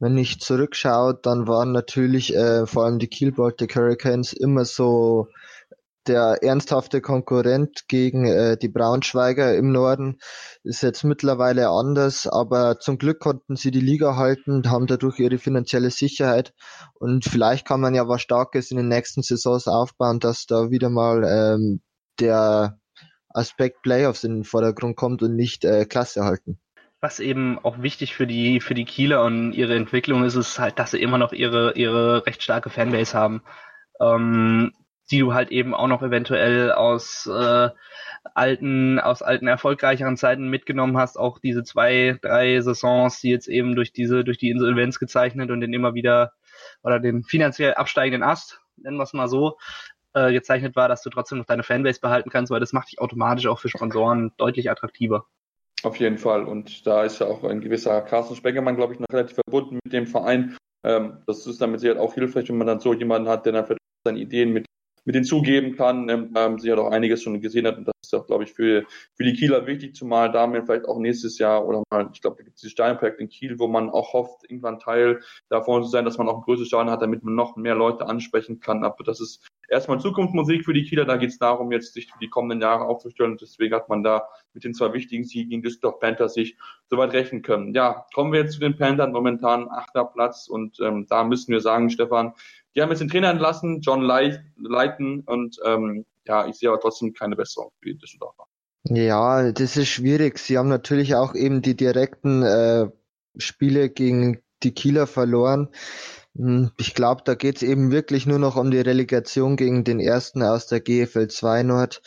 Wenn ich zurückschaue, dann waren natürlich äh, vor allem die Kiel Baltic Hurricanes immer so der ernsthafte Konkurrent gegen äh, die Braunschweiger im Norden ist jetzt mittlerweile anders, aber zum Glück konnten sie die Liga halten und haben dadurch ihre finanzielle Sicherheit und vielleicht kann man ja was Starkes in den nächsten Saisons aufbauen, dass da wieder mal ähm, der Aspekt Playoffs in den Vordergrund kommt und nicht äh, Klasse halten was eben auch wichtig für die für die Kieler und ihre Entwicklung ist, ist halt, dass sie immer noch ihre ihre recht starke Fanbase haben. Ähm, die du halt eben auch noch eventuell aus äh, alten, aus alten erfolgreicheren Zeiten mitgenommen hast, auch diese zwei, drei Saisons, die jetzt eben durch diese, durch die Insolvenz gezeichnet und den immer wieder oder den finanziell absteigenden Ast, nennen wir es mal so, äh, gezeichnet war, dass du trotzdem noch deine Fanbase behalten kannst, weil das macht dich automatisch auch für Sponsoren deutlich attraktiver. Auf jeden Fall. Und da ist ja auch ein gewisser Carsten Spengemann, glaube ich, noch relativ verbunden mit dem Verein. Ähm, das ist damit sicher auch hilfreich, wenn man dann so jemanden hat, der dann vielleicht seine Ideen mit mit hinzugeben kann, ähm, ähm sie hat auch einiges schon gesehen hat. Und das ist auch, glaube ich, für, für die Kieler wichtig, zumal damit vielleicht auch nächstes Jahr oder mal, ich glaube, da gibt es dieses Steinprojekt in Kiel, wo man auch hofft, irgendwann Teil davon zu sein, dass man auch ein größeres Stadion hat, damit man noch mehr Leute ansprechen kann. Aber das ist erstmal Zukunftsmusik für die Kieler, da geht es darum, jetzt sich für die kommenden Jahre aufzustellen. Und deswegen hat man da mit den zwei wichtigen Siegen gegen Düsseldorf Panthers sich soweit rechnen können. Ja, kommen wir jetzt zu den Panthers, momentan achter Platz. Und ähm, da müssen wir sagen, Stefan, Die haben jetzt den Trainer entlassen, John Leighton, und ähm, ja, ich sehe aber trotzdem keine Besserung für die Düsseldorfer. Ja, das ist schwierig. Sie haben natürlich auch eben die direkten äh, Spiele gegen die Kieler verloren. Hm, ich glaube, da geht's eben wirklich nur noch um die Relegation gegen den ersten aus der GFL 2 Nord.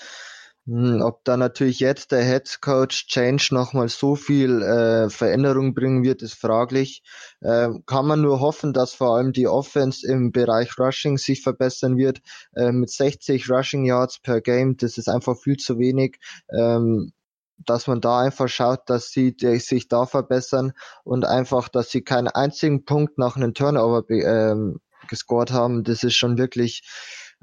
Hm, ob da natürlich jetzt der Head Coach Change nochmal so viel äh, Veränderung bringen wird, ist fraglich. Äh, kann man nur hoffen, dass vor allem die Offense im Bereich Rushing sich verbessern wird. Äh, mit 60 Rushing Yards per Game, das ist einfach viel zu wenig. Ähm, dass man da einfach schaut, dass sie sich da verbessern und einfach, dass sie keinen einzigen Punkt nach einem Turnover ähm, gescored haben. Das ist schon wirklich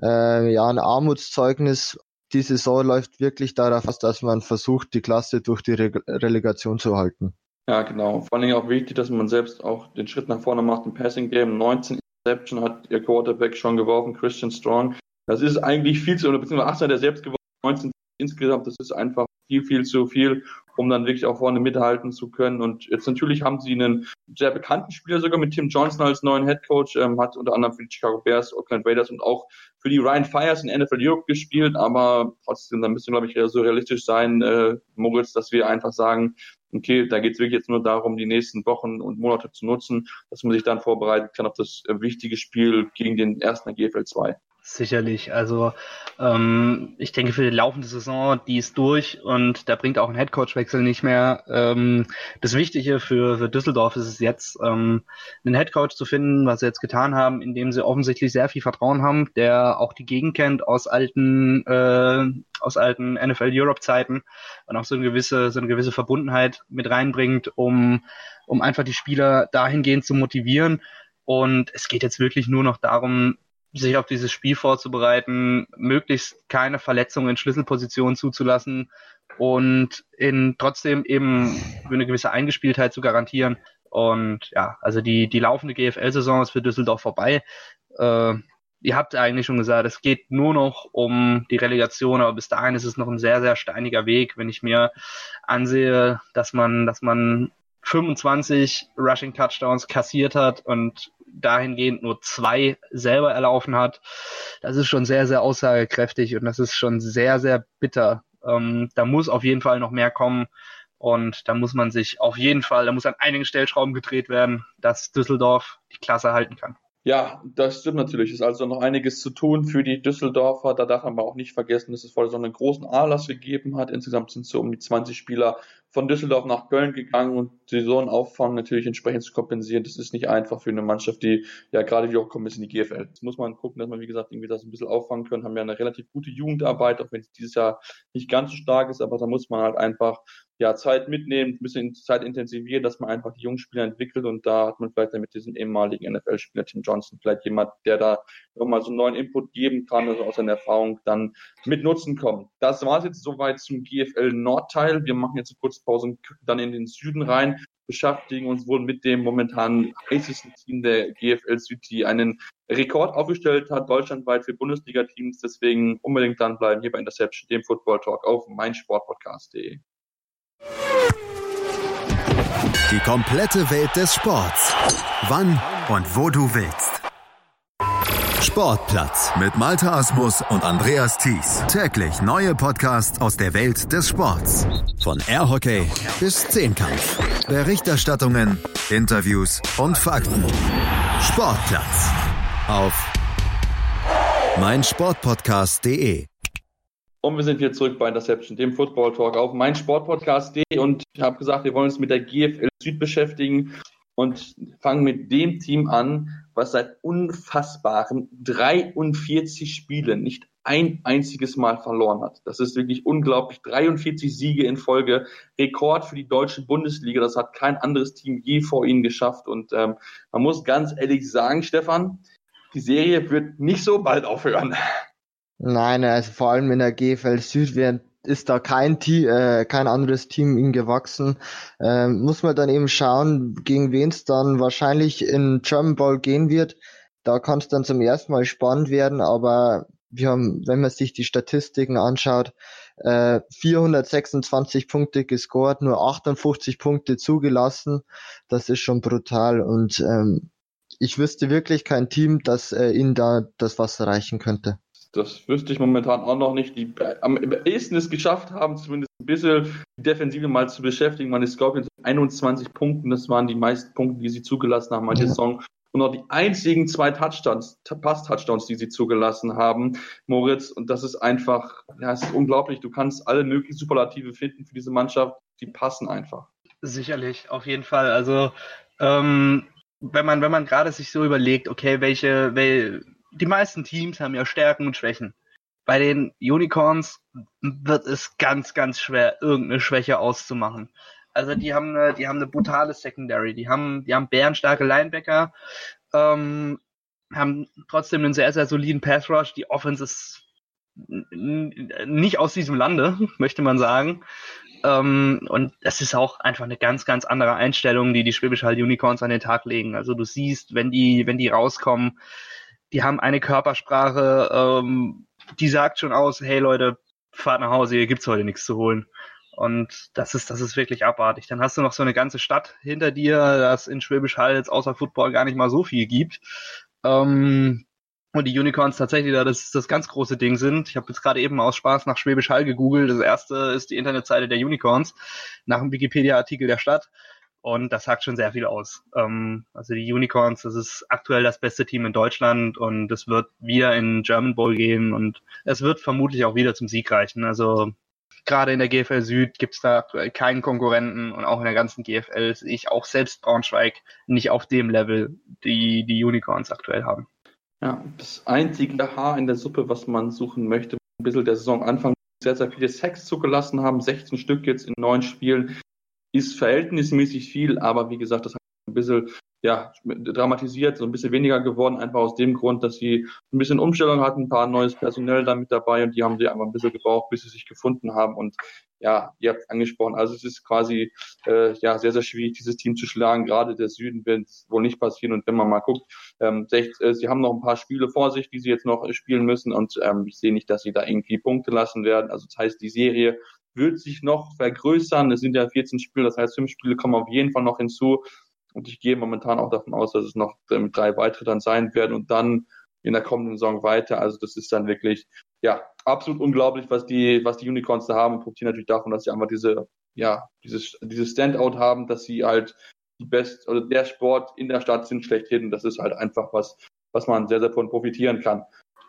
äh, ja ein Armutszeugnis. Die Saison läuft wirklich darauf aus, dass man versucht, die Klasse durch die Re Relegation zu halten. Ja, genau. Vor Dingen auch wichtig, dass man selbst auch den Schritt nach vorne macht im Passing Game. 19 Interception hat ihr Quarterback schon geworfen, Christian Strong. Das ist eigentlich viel zu, oder beziehungsweise 18 hat er selbst geworfen, 19 insgesamt. Das ist einfach viel, viel zu viel, um dann wirklich auch vorne mithalten zu können. Und jetzt natürlich haben sie einen sehr bekannten Spieler sogar mit Tim Johnson als neuen Head Coach, ähm, hat unter anderem für die Chicago Bears, Oakland Raiders und auch für die Ryan Fires in NFL Europe gespielt, aber trotzdem, da müssen wir, glaube ich, so realistisch sein, äh, Moritz, dass wir einfach sagen, okay, da geht es wirklich jetzt nur darum, die nächsten Wochen und Monate zu nutzen, dass man sich dann vorbereiten kann auf das äh, wichtige Spiel gegen den ersten GFL 2. Sicherlich. Also ähm, ich denke für die laufende Saison, die ist durch und da bringt auch ein Headcoach-Wechsel nicht mehr. Ähm, das Wichtige für, für Düsseldorf ist es jetzt, ähm, einen Headcoach zu finden, was sie jetzt getan haben, indem sie offensichtlich sehr viel Vertrauen haben, der auch die Gegend kennt aus alten äh, aus alten NFL Europe Zeiten und auch so eine gewisse so eine gewisse Verbundenheit mit reinbringt, um um einfach die Spieler dahingehend zu motivieren. Und es geht jetzt wirklich nur noch darum, sich auf dieses Spiel vorzubereiten, möglichst keine Verletzungen in Schlüsselpositionen zuzulassen und in trotzdem eben eine gewisse Eingespieltheit zu garantieren. Und ja, also die, die laufende GFL-Saison ist für Düsseldorf vorbei. Äh, ihr habt eigentlich schon gesagt, es geht nur noch um die Relegation, aber bis dahin ist es noch ein sehr, sehr steiniger Weg, wenn ich mir ansehe, dass man, dass man 25 Rushing Touchdowns kassiert hat und dahingehend nur zwei selber erlaufen hat. Das ist schon sehr, sehr aussagekräftig und das ist schon sehr, sehr bitter. Ähm, da muss auf jeden Fall noch mehr kommen. Und da muss man sich auf jeden Fall, da muss an einigen Stellschrauben gedreht werden, dass Düsseldorf die Klasse halten kann. Ja, das stimmt natürlich. Es ist also noch einiges zu tun für die Düsseldorfer. Da darf man aber auch nicht vergessen, dass es vorher so einen großen Anlass gegeben hat. Insgesamt sind so um die 20 Spieler von Düsseldorf nach Köln gegangen und die so einen Auffang natürlich entsprechend zu kompensieren. Das ist nicht einfach für eine Mannschaft, die ja gerade wieder hochkommen ist in die GFL. Das muss man gucken, dass man, wie gesagt, irgendwie das ein bisschen auffangen können. Haben ja eine relativ gute Jugendarbeit, auch wenn es dieses Jahr nicht ganz so stark ist, aber da muss man halt einfach ja, Zeit mitnehmen, ein bisschen Zeit intensivieren, dass man einfach die jungen Spieler entwickelt und da hat man vielleicht dann mit diesem ehemaligen NFL-Spieler Tim Johnson vielleicht jemand, der da nochmal so einen neuen Input geben kann, also aus seiner Erfahrung dann mit Nutzen kommt. Das war es jetzt soweit zum GFL Nordteil. Wir machen jetzt eine kurze Pause und dann in den Süden rein, beschäftigen uns wohl mit dem momentan heißesten Team der GFL Süd, die einen Rekord aufgestellt hat, deutschlandweit für Bundesliga-Teams. Deswegen unbedingt dranbleiben hier bei Interception, dem Football Talk auf meinsportpodcast.de. Die komplette Welt des Sports. Wann und wo du willst. Sportplatz mit Malta Asmus und Andreas Thies. Täglich neue Podcasts aus der Welt des Sports. Von Airhockey bis Zehnkampf. Berichterstattungen, Interviews und Fakten. Sportplatz. Auf meinsportpodcast.de und wir sind hier zurück bei Interception, dem Football Talk auf meinsportpodcast.de und ich habe gesagt, wir wollen uns mit der GFL Süd beschäftigen und fangen mit dem Team an, was seit unfassbaren 43 Spielen nicht ein einziges Mal verloren hat. Das ist wirklich unglaublich. 43 Siege in Folge. Rekord für die deutsche Bundesliga. Das hat kein anderes Team je vor ihnen geschafft. Und ähm, man muss ganz ehrlich sagen, Stefan, die Serie wird nicht so bald aufhören. Nein, also vor allem in der GFL Süd wird, ist da kein Team, äh, kein anderes Team ihm gewachsen. Ähm, muss man dann eben schauen, gegen wen es dann wahrscheinlich in German Ball gehen wird. Da kann es dann zum ersten Mal spannend werden, aber wir haben, wenn man sich die Statistiken anschaut, äh, 426 Punkte gescored, nur 58 Punkte zugelassen. Das ist schon brutal und ähm, ich wüsste wirklich kein Team, das äh, ihnen da das Wasser reichen könnte. Das wüsste ich momentan auch noch nicht. Die am ehesten es geschafft haben, zumindest ein bisschen die Defensive mal zu beschäftigen. Meine Scorpions 21 Punkten, das waren die meisten Punkte, die sie zugelassen haben an ja. Saison. Und auch die einzigen zwei Touchdowns, Pass-Touchdowns, die sie zugelassen haben, Moritz. Und das ist einfach, ja, es ist unglaublich. Du kannst alle möglichen Superlative finden für diese Mannschaft. Die passen einfach. Sicherlich, auf jeden Fall. Also, ähm, wenn man, wenn man gerade sich so überlegt, okay, welche, wel, die meisten Teams haben ja Stärken und Schwächen. Bei den Unicorns wird es ganz, ganz schwer, irgendeine Schwäche auszumachen. Also die haben eine, die haben eine brutale Secondary, die haben, die haben bärenstarke Linebacker, ähm, haben trotzdem einen sehr, sehr soliden Pass Rush. Die Offense ist nicht aus diesem Lande, möchte man sagen. Ähm, und es ist auch einfach eine ganz, ganz andere Einstellung, die die Schwäbisch Hall Unicorns an den Tag legen. Also du siehst, wenn die, wenn die rauskommen, die haben eine Körpersprache, ähm, die sagt schon aus, hey Leute, fahrt nach Hause, hier gibt's heute nichts zu holen. Und das ist, das ist wirklich abartig. Dann hast du noch so eine ganze Stadt hinter dir, das in Schwäbisch Hall jetzt außer Football gar nicht mal so viel gibt. Ähm, und die Unicorns tatsächlich da das, das ganz große Ding sind. Ich habe jetzt gerade eben aus Spaß nach Schwäbisch Hall gegoogelt. Das erste ist die Internetseite der Unicorns nach dem Wikipedia-Artikel der Stadt. Und das sagt schon sehr viel aus. Ähm, also die Unicorns, das ist aktuell das beste Team in Deutschland und es wird wieder in German Bowl gehen und es wird vermutlich auch wieder zum Sieg reichen. Also gerade in der GFL Süd gibt es da aktuell keinen Konkurrenten und auch in der ganzen GFL sehe ich auch selbst Braunschweig nicht auf dem Level, die die Unicorns aktuell haben. Ja, das einzige Haar in der Suppe, was man suchen möchte, ein bisschen der Saison Anfang sehr, sehr viele Sex zugelassen haben, 16 Stück jetzt in neun Spielen ist verhältnismäßig viel, aber wie gesagt, das hat ein bisschen ja, dramatisiert, so ein bisschen weniger geworden, einfach aus dem Grund, dass sie ein bisschen Umstellung hatten, ein paar neues Personell da mit dabei und die haben sie einfach ein bisschen gebraucht, bis sie sich gefunden haben und ja, ihr habt angesprochen, also es ist quasi äh, ja sehr, sehr schwierig, dieses Team zu schlagen, gerade der Süden wird es wohl nicht passieren und wenn man mal guckt, ähm, sech, äh, sie haben noch ein paar Spiele vor sich, die sie jetzt noch spielen müssen und ähm, ich sehe nicht, dass sie da irgendwie Punkte lassen werden, also das heißt, die Serie wird sich noch vergrößern. Es sind ja 14 Spiele, das heißt, fünf Spiele kommen auf jeden Fall noch hinzu. Und ich gehe momentan auch davon aus, dass es noch ähm, drei weitere dann sein werden und dann in der kommenden Saison weiter. Also das ist dann wirklich, ja, absolut unglaublich, was die, was die Unicorns da haben und profitieren natürlich davon, dass sie einfach diese, ja, dieses, dieses Standout haben, dass sie halt die Best oder der Sport in der Stadt sind schlechthin. Das ist halt einfach was, was man sehr, sehr von profitieren kann.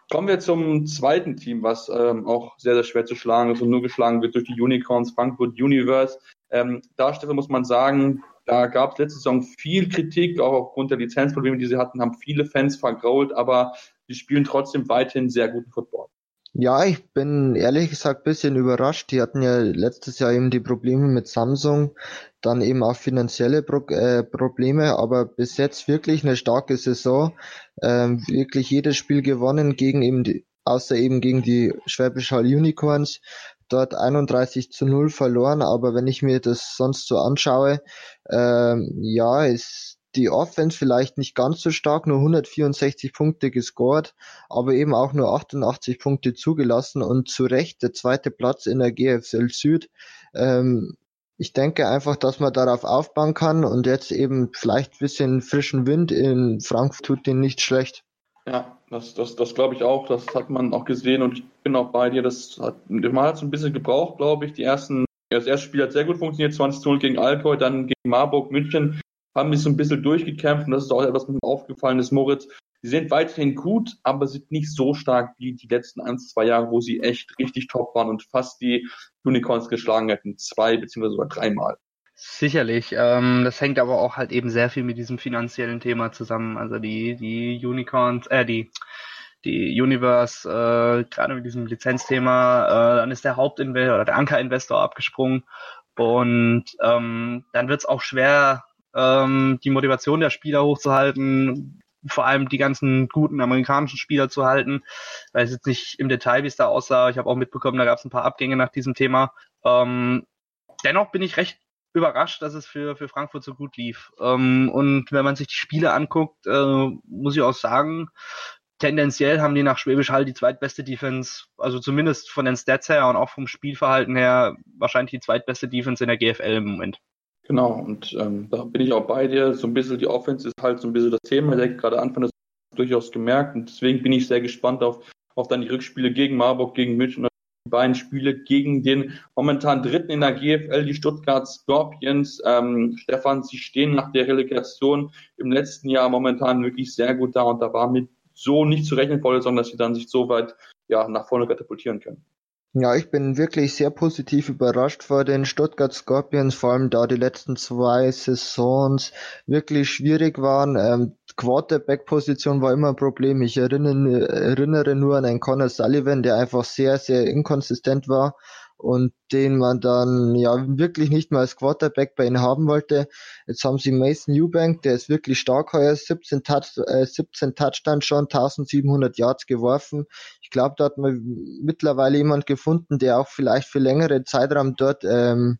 Kommen wir zum zweiten Team, was ähm, auch sehr, sehr schwer zu schlagen ist und nur geschlagen wird durch die Unicorns, Frankfurt Universe. Ähm, da, Stefan, muss man sagen, da gab es letzte Saison viel Kritik, auch aufgrund der Lizenzprobleme, die sie hatten, haben viele Fans vergrault, aber die spielen trotzdem weiterhin sehr guten Football. Ja, ich bin ehrlich gesagt bisschen überrascht. Die hatten ja letztes Jahr eben die Probleme mit Samsung, dann eben auch finanzielle Pro äh, Probleme, aber bis jetzt wirklich eine starke Saison. Ähm, wirklich jedes Spiel gewonnen gegen eben die, außer eben gegen die Schwäbisch Hall Unicorns. Dort 31 zu 0 verloren, aber wenn ich mir das sonst so anschaue, ähm, ja, ist die Offense vielleicht nicht ganz so stark, nur 164 Punkte gescored, aber eben auch nur 88 Punkte zugelassen und zu Recht der zweite Platz in der GFL Süd. Ähm, ich denke einfach, dass man darauf aufbauen kann und jetzt eben vielleicht ein bisschen frischen Wind in Frankfurt tut den nicht schlecht. Ja, das, das, das glaube ich auch. Das hat man auch gesehen und ich bin auch bei dir. Das hat, man hat es ein bisschen gebraucht, glaube ich. Die ersten, das erste Spiel hat sehr gut funktioniert, 20 0 gegen Alkohol, dann gegen Marburg, München haben sich so ein bisschen durchgekämpft und das ist auch etwas, was mir aufgefallen ist, Moritz. Sie sind weiterhin gut, aber sind nicht so stark wie die letzten ein, zwei Jahre, wo sie echt richtig top waren und fast die Unicorns geschlagen hätten. Zwei beziehungsweise sogar dreimal. Sicherlich. Ähm, das hängt aber auch halt eben sehr viel mit diesem finanziellen Thema zusammen. Also die, die Unicorns, äh, die, die Universe, äh, gerade mit diesem Lizenzthema, äh, dann ist der Hauptinvestor oder der Ankerinvestor abgesprungen und ähm, dann wird es auch schwer, ähm, die Motivation der Spieler hochzuhalten, vor allem die ganzen guten amerikanischen Spieler zu halten. Ich weiß jetzt nicht im Detail, wie es da aussah. Ich habe auch mitbekommen, da gab es ein paar Abgänge nach diesem Thema. Ähm, dennoch bin ich recht überrascht, dass es für, für Frankfurt so gut lief. Ähm, und wenn man sich die Spiele anguckt, äh, muss ich auch sagen, tendenziell haben die nach Schwäbisch Hall die zweitbeste Defense, also zumindest von den Stats her und auch vom Spielverhalten her wahrscheinlich die zweitbeste Defense in der GFL im Moment. Genau, und ähm, da bin ich auch bei dir. So ein bisschen die Offense ist halt so ein bisschen das Thema. Der gerade Anfang das durchaus gemerkt. Und deswegen bin ich sehr gespannt auf, auf dann die Rückspiele gegen Marburg, gegen München und die beiden Spiele gegen den momentan dritten in der GFL, die Stuttgart Scorpions. Ähm, Stefan, sie stehen nach der Relegation im letzten Jahr momentan wirklich sehr gut da und da war mit so nicht zu rechnen, sondern dass sie dann sich so weit ja, nach vorne katapultieren können. Ja, ich bin wirklich sehr positiv überrascht vor den Stuttgart Scorpions, vor allem da die letzten zwei Saisons wirklich schwierig waren. Ähm, Quarterback-Position war immer ein Problem. Ich erinnere, erinnere nur an einen Connor Sullivan, der einfach sehr, sehr inkonsistent war und den man dann ja wirklich nicht mehr als Quarterback bei ihnen haben wollte. Jetzt haben sie Mason Eubank, der ist wirklich stark heuer, 17, Touch, äh, 17 Touchdowns schon, 1700 Yards geworfen. Ich glaube, da hat man mittlerweile jemand gefunden, der auch vielleicht für längere Zeitraum dort ähm,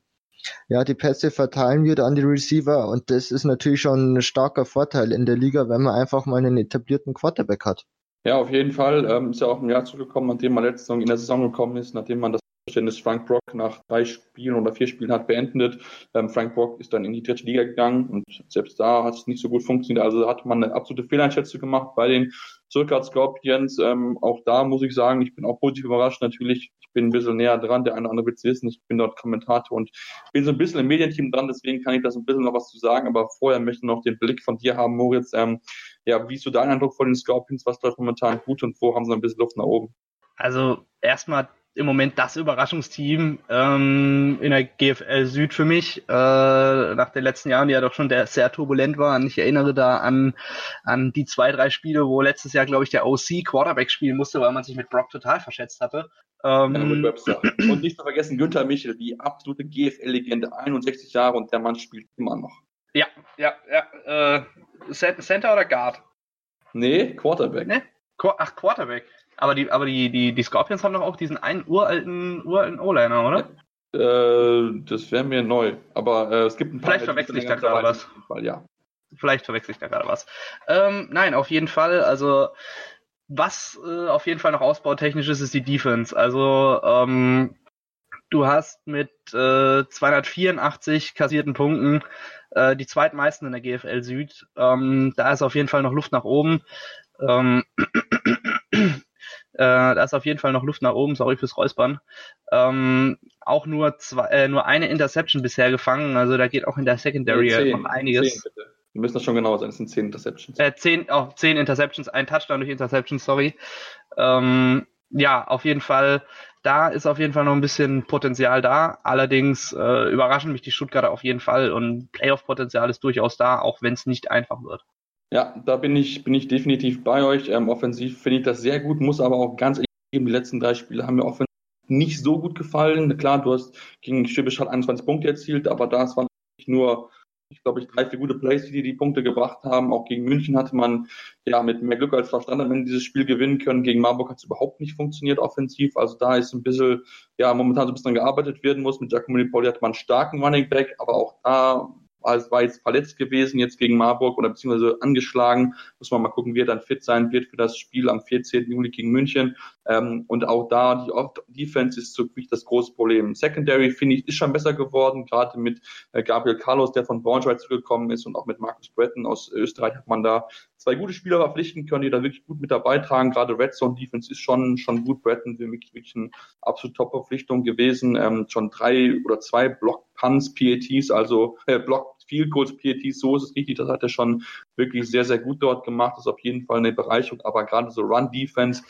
ja, die Pässe verteilen wird an die Receiver und das ist natürlich schon ein starker Vorteil in der Liga, wenn man einfach mal einen etablierten Quarterback hat. Ja, auf jeden Fall. Ähm, ist ja auch ein Jahr zurückgekommen, nachdem man letzte Saison in der Saison gekommen ist, nachdem man das Verständnis Frank Brock nach drei Spielen oder vier Spielen hat beendet. Ähm, Frank Brock ist dann in die dritte Liga gegangen und selbst da hat es nicht so gut funktioniert. Also hat man eine absolute Fehleinschätzung gemacht bei den Stuttgart Scorpions. Ähm, auch da muss ich sagen, ich bin auch positiv überrascht. Natürlich, ich bin ein bisschen näher dran. Der eine oder andere wird es wissen. Ich bin dort Kommentator und bin so ein bisschen im Medienteam dran. Deswegen kann ich das ein bisschen noch was zu sagen. Aber vorher möchte ich noch den Blick von dir haben, Moritz. Ähm, ja, wie ist so dein Eindruck von den Scorpions? Was läuft momentan gut und wo haben sie ein bisschen Luft nach oben? Also erstmal im Moment das Überraschungsteam ähm, in der GFL Süd für mich, äh, nach den letzten Jahren, die ja doch schon der, sehr turbulent waren. Ich erinnere da an, an die zwei, drei Spiele, wo letztes Jahr, glaube ich, der OC Quarterback spielen musste, weil man sich mit Brock total verschätzt hatte. Ähm, ja. Und nicht zu vergessen, Günther Michel, die absolute GFL-Legende, 61 Jahre und der Mann spielt immer noch. Ja, ja, ja. Äh, Center oder Guard? Nee, Quarterback. Nee? Ach, Quarterback. Aber die, aber die, die, die Scorpions haben doch auch diesen einen uralten, uralten O-Liner, oder? Äh, das wäre mir neu. Aber äh, es gibt ein paar. Vielleicht verwechsel ich da gerade was. Fall, ja. Vielleicht verwechsel ich da gerade was. Ähm, nein, auf jeden Fall. Also was äh, auf jeden Fall noch ausbautechnisch ist, ist die Defense. Also ähm, du hast mit äh, 284 kassierten Punkten äh, die zweitmeisten in der GFL Süd. Ähm, da ist auf jeden Fall noch Luft nach oben. Ähm, äh, da ist auf jeden Fall noch Luft nach oben, sorry fürs Räuspern. Ähm, auch nur zwei, äh, nur eine Interception bisher gefangen, also da geht auch in der Secondary nee, noch einiges. Zehn, bitte. Wir müssen das schon genau sein, es sind zehn Interceptions. Äh, zehn, oh, zehn Interceptions, ein Touchdown durch Interceptions, sorry. Ähm, ja, auf jeden Fall, da ist auf jeden Fall noch ein bisschen Potenzial da. Allerdings äh, überraschen mich die Stuttgarter auf jeden Fall und Playoff-Potenzial ist durchaus da, auch wenn es nicht einfach wird. Ja, da bin ich, bin ich definitiv bei euch. Ähm, offensiv finde ich das sehr gut, muss aber auch ganz ehrlich geben, die letzten drei Spiele haben mir offensiv nicht so gut gefallen. Klar, du hast gegen Schwäbisch halt 21 Punkte erzielt, aber das waren nur, ich glaube, ich drei, vier gute Plays, die die Punkte gebracht haben. Auch gegen München hatte man ja mit mehr Glück als Verstand am Ende dieses Spiel gewinnen können. Gegen Marburg hat es überhaupt nicht funktioniert offensiv. Also da ist ein bisschen, ja, momentan so ein bisschen gearbeitet werden muss. Mit Giacomo Poli hat man einen starken Running Back, aber auch da also war jetzt verletzt gewesen jetzt gegen Marburg oder beziehungsweise angeschlagen. Muss man mal gucken, wie er dann fit sein wird für das Spiel am 14. Juli gegen München. Ähm, und auch da, die Defense ist wirklich das große Problem. Secondary, finde ich, ist schon besser geworden, gerade mit äh, Gabriel Carlos, der von Braunschweig zurückgekommen ist und auch mit Markus Breton aus Österreich hat man da zwei gute Spieler verpflichten können, die da wirklich gut mit dabei tragen. Gerade Red Zone Defense ist schon, schon gut. Breton für mich wirklich eine absolute Top-Verpflichtung gewesen. Ähm, schon drei oder zwei Block Punts, PATs, also äh, Block Field Goals, PATs, so ist es richtig. Das hat er schon wirklich sehr, sehr gut dort gemacht. Das ist auf jeden Fall eine Bereicherung. Aber gerade so Run Defense,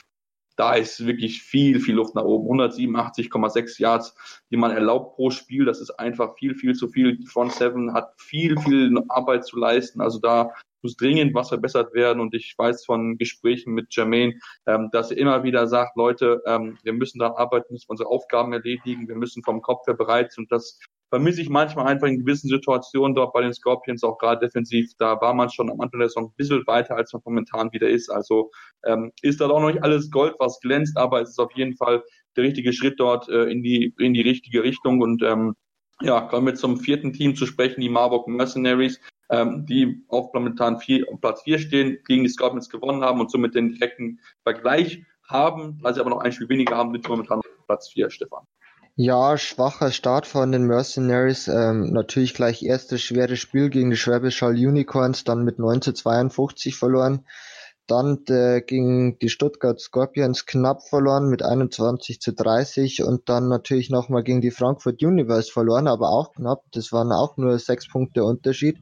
da ist wirklich viel, viel Luft nach oben. 187,6 Yards, die man erlaubt pro Spiel. Das ist einfach viel, viel zu viel. Die Front Seven hat viel, viel Arbeit zu leisten. Also da muss dringend was verbessert werden. Und ich weiß von Gesprächen mit Jermaine, ähm, dass er immer wieder sagt, Leute, ähm, wir müssen da arbeiten, müssen unsere Aufgaben erledigen, wir müssen vom Kopf her bereit und das vermisse ich manchmal einfach in gewissen Situationen dort bei den Scorpions, auch gerade defensiv. Da war man schon am Anfang der Saison ein bisschen weiter, als man momentan wieder ist. Also ähm, ist da auch noch nicht alles Gold, was glänzt, aber es ist auf jeden Fall der richtige Schritt dort äh, in die in die richtige Richtung. Und ähm, ja, kommen wir zum vierten Team zu sprechen, die Marburg Mercenaries ähm, die auf momentan vier, auf Platz 4 stehen, gegen die Scorpions gewonnen haben und somit den direkten Vergleich haben, da sie aber noch ein Spiel weniger haben, sind sie momentan auf Platz 4, Stefan. Ja, schwacher Start von den Mercenaries. Ähm, natürlich gleich erstes schweres Spiel gegen die Schwäbisch Unicorns, dann mit 9 zu 52 verloren. Dann äh, gegen die Stuttgart Scorpions knapp verloren mit 21 zu 30 und dann natürlich nochmal gegen die Frankfurt Universe verloren, aber auch knapp. Das waren auch nur sechs Punkte Unterschied.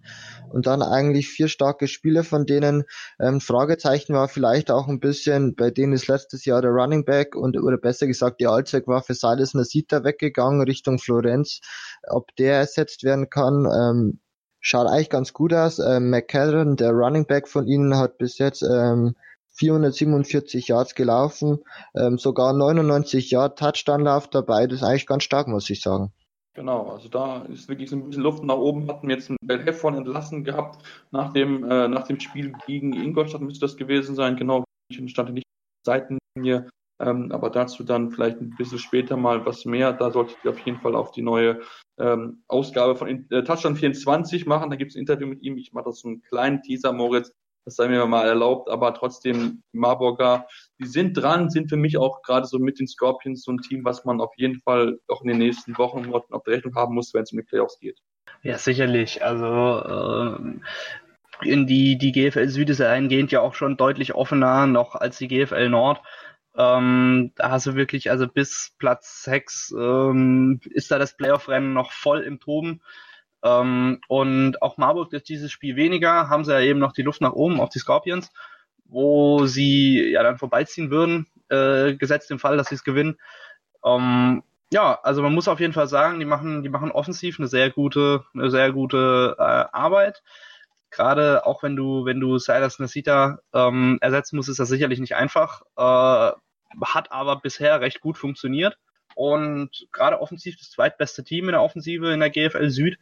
Und dann eigentlich vier starke Spiele, von denen ähm, Fragezeichen war vielleicht auch ein bisschen, bei denen ist letztes Jahr der Running Back und oder besser gesagt die Allzweckwaffe Silas Nasita weggegangen Richtung Florenz. Ob der ersetzt werden kann, ähm, schaut eigentlich ganz gut aus. Ähm, McCarron, der Running Back von ihnen, hat bis jetzt ähm, 447 Yards gelaufen, ähm, sogar 99 Yard Touchdown-Lauf dabei. Das ist eigentlich ganz stark, muss ich sagen. Genau, also da ist wirklich so ein bisschen Luft nach oben. Hatten wir jetzt einen Belheffon entlassen gehabt nach dem, äh, nach dem Spiel gegen Ingolstadt müsste das gewesen sein. Genau, ich stand nicht Seitenlinie ähm, aber dazu dann vielleicht ein bisschen später mal was mehr. Da solltet ihr auf jeden Fall auf die neue ähm, Ausgabe von äh, Touchdown 24 machen. Da gibt es ein Interview mit ihm. Ich mache das so einen kleinen Teaser, Moritz. Das sei mir mal erlaubt, aber trotzdem, Marburger, die sind dran, sind für mich auch gerade so mit den Scorpions so ein Team, was man auf jeden Fall auch in den nächsten Wochen und Monaten auf der Rechnung haben muss, wenn es um die Playoffs geht. Ja, sicherlich. Also äh, in die, die GFL Süd ist eingehend ja auch schon deutlich offener noch als die GFL Nord. Ähm, da hast du wirklich, also bis Platz 6 ähm, ist da das Playoff-Rennen noch voll im Toben. Ähm, und auch Marburg ist dieses Spiel weniger, haben sie ja eben noch die Luft nach oben auf die Scorpions, wo sie ja dann vorbeiziehen würden, äh, gesetzt im Fall, dass sie es gewinnen. Ähm, ja, also man muss auf jeden Fall sagen, die machen, die machen offensiv eine sehr gute, eine sehr gute äh, Arbeit gerade auch wenn du, wenn du Silas Nasita ähm, ersetzen musst, ist das sicherlich nicht einfach. Äh, hat aber bisher recht gut funktioniert. Und gerade offensiv das zweitbeste Team in der Offensive in der GFL Süd.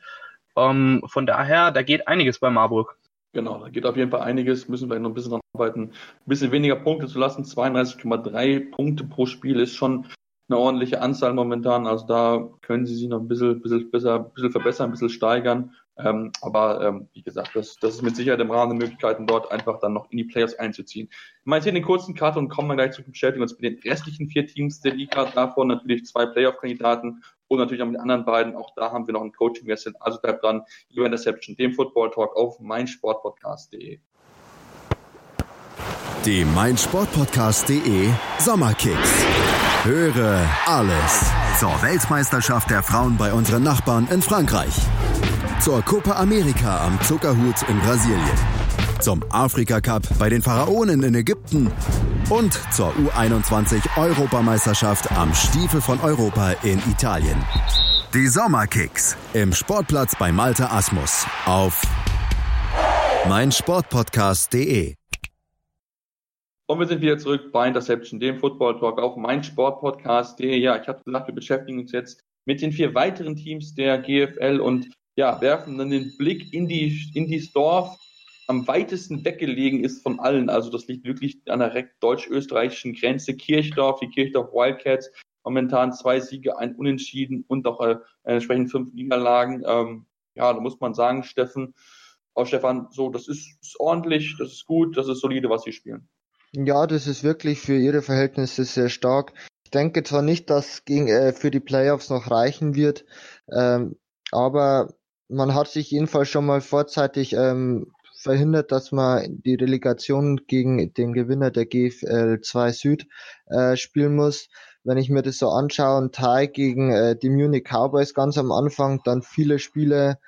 Ähm, von daher, da geht einiges bei Marburg. Genau, da geht auf jeden Fall einiges, müssen wir noch ein bisschen dran arbeiten. Ein bisschen weniger Punkte zu lassen, 32,3 Punkte pro Spiel ist schon eine ordentliche Anzahl momentan. Also da können sie sich noch ein bisschen, bisschen besser, ein bisschen verbessern, ein bisschen steigern. Ähm, aber ähm, wie gesagt, das, das ist mit Sicherheit im Rahmen der Möglichkeiten, dort einfach dann noch in die Playoffs einzuziehen. Wir machen jetzt hier den kurzen Cut und kommen dann gleich zu beschäftigen uns mit den restlichen vier Teams der Liga. Davon natürlich zwei Playoff-Kandidaten und natürlich auch mit den anderen beiden. Auch da haben wir noch ein Coaching Western. Also bleibt dran. Über Interception, dem Football Talk auf meinsportpodcast.de. Die meinsportpodcast.de Sommerkicks. Höre alles zur Weltmeisterschaft der Frauen bei unseren Nachbarn in Frankreich zur Copa America am Zuckerhut in Brasilien, zum Afrika Cup bei den Pharaonen in Ägypten und zur U21 Europameisterschaft am Stiefel von Europa in Italien. Die Sommerkicks im Sportplatz bei Malte Asmus auf meinsportpodcast.de. Und wir sind wieder zurück bei Interception, dem Football Talk auf meinsportpodcast.de. Ja, ich habe gesagt, wir beschäftigen uns jetzt mit den vier weiteren Teams der GFL und ja, werfen dann den Blick in die, in dieses Dorf, am weitesten weggelegen ist von allen. Also das liegt wirklich an der deutsch-österreichischen Grenze. Kirchdorf, die Kirchdorf Wildcats, momentan zwei Siege, ein Unentschieden und auch äh, entsprechend fünf Niederlagen. Ähm, ja, da muss man sagen, Steffen, auch Stefan, so, das ist, ist ordentlich, das ist gut, das ist solide, was sie spielen. Ja, das ist wirklich für ihre Verhältnisse sehr stark. Ich denke zwar nicht, dass gegen, äh, für die Playoffs noch reichen wird, ähm, aber man hat sich jedenfalls schon mal vorzeitig ähm, verhindert, dass man die Relegation gegen den Gewinner der GFL 2 Süd äh, spielen muss. Wenn ich mir das so anschaue, ein Tie gegen äh, die Munich Cowboys ganz am Anfang, dann viele Spiele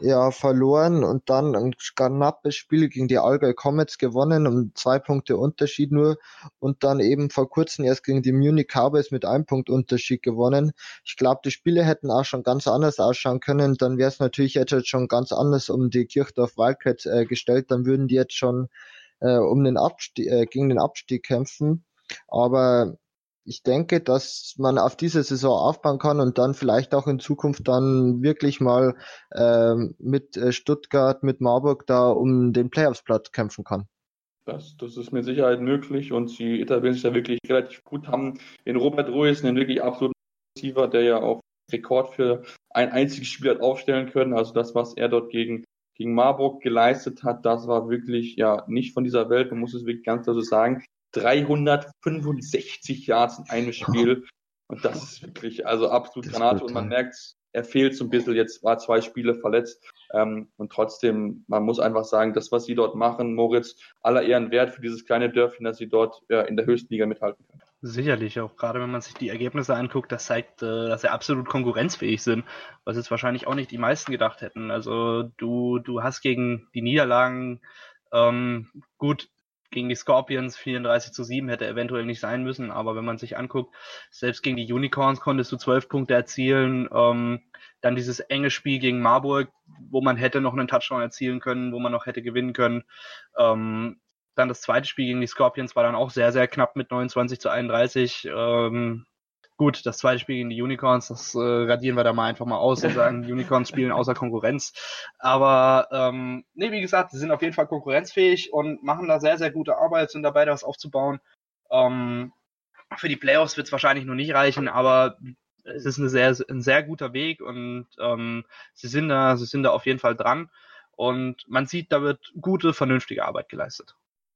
ja verloren und dann ein knappes Spiel gegen die Allgäu Comets gewonnen, um zwei Punkte Unterschied nur und dann eben vor kurzem erst gegen die Munich Cowboys mit einem Punkt Unterschied gewonnen. Ich glaube, die Spiele hätten auch schon ganz anders ausschauen können. Dann wäre es natürlich jetzt schon ganz anders um die Kirchdorf Wildcats äh, gestellt. Dann würden die jetzt schon äh, um den Abstieg, äh, gegen den Abstieg kämpfen. Aber ich denke, dass man auf diese Saison aufbauen kann und dann vielleicht auch in Zukunft dann wirklich mal ähm, mit äh, Stuttgart, mit Marburg da um den Playoffs-Platz kämpfen kann. Das, das ist mit Sicherheit möglich und sie etablieren sich da wirklich relativ gut, haben in Robert Ruiz einen wirklich absoluten Receiver, der ja auch Rekord für ein einziges Spiel hat aufstellen können. Also das, was er dort gegen, gegen Marburg geleistet hat, das war wirklich ja nicht von dieser Welt. Man muss es wirklich ganz klar so sagen. 365 Yards in einem Spiel. Und das ist wirklich, also absolut Granate. Und man merkt, er fehlt so ein bisschen. Jetzt war zwei Spiele verletzt. Ähm, und trotzdem, man muss einfach sagen, das, was sie dort machen, Moritz, aller Ehren wert für dieses kleine Dörfchen, dass sie dort ja, in der höchsten Liga mithalten können. Sicherlich, auch gerade wenn man sich die Ergebnisse anguckt, das zeigt, äh, dass sie absolut konkurrenzfähig sind, was jetzt wahrscheinlich auch nicht die meisten gedacht hätten. Also du, du hast gegen die Niederlagen ähm, gut, gegen die Scorpions 34 zu 7 hätte eventuell nicht sein müssen, aber wenn man sich anguckt, selbst gegen die Unicorns konntest du 12 Punkte erzielen, ähm, dann dieses enge Spiel gegen Marburg, wo man hätte noch einen Touchdown erzielen können, wo man noch hätte gewinnen können. Ähm, dann das zweite Spiel gegen die Scorpions war dann auch sehr, sehr knapp mit 29 zu 31. Ähm, Gut, das zweite Spiel gegen die Unicorns, das äh, radieren wir da mal einfach mal aus und sagen, die Unicorns spielen außer Konkurrenz. Aber ähm, nee, wie gesagt, sie sind auf jeden Fall konkurrenzfähig und machen da sehr, sehr gute Arbeit, sind dabei, das aufzubauen. Ähm, für die Playoffs wird es wahrscheinlich noch nicht reichen, aber es ist eine sehr, ein sehr guter Weg und ähm, sie sind da, sie sind da auf jeden Fall dran. Und man sieht, da wird gute, vernünftige Arbeit geleistet.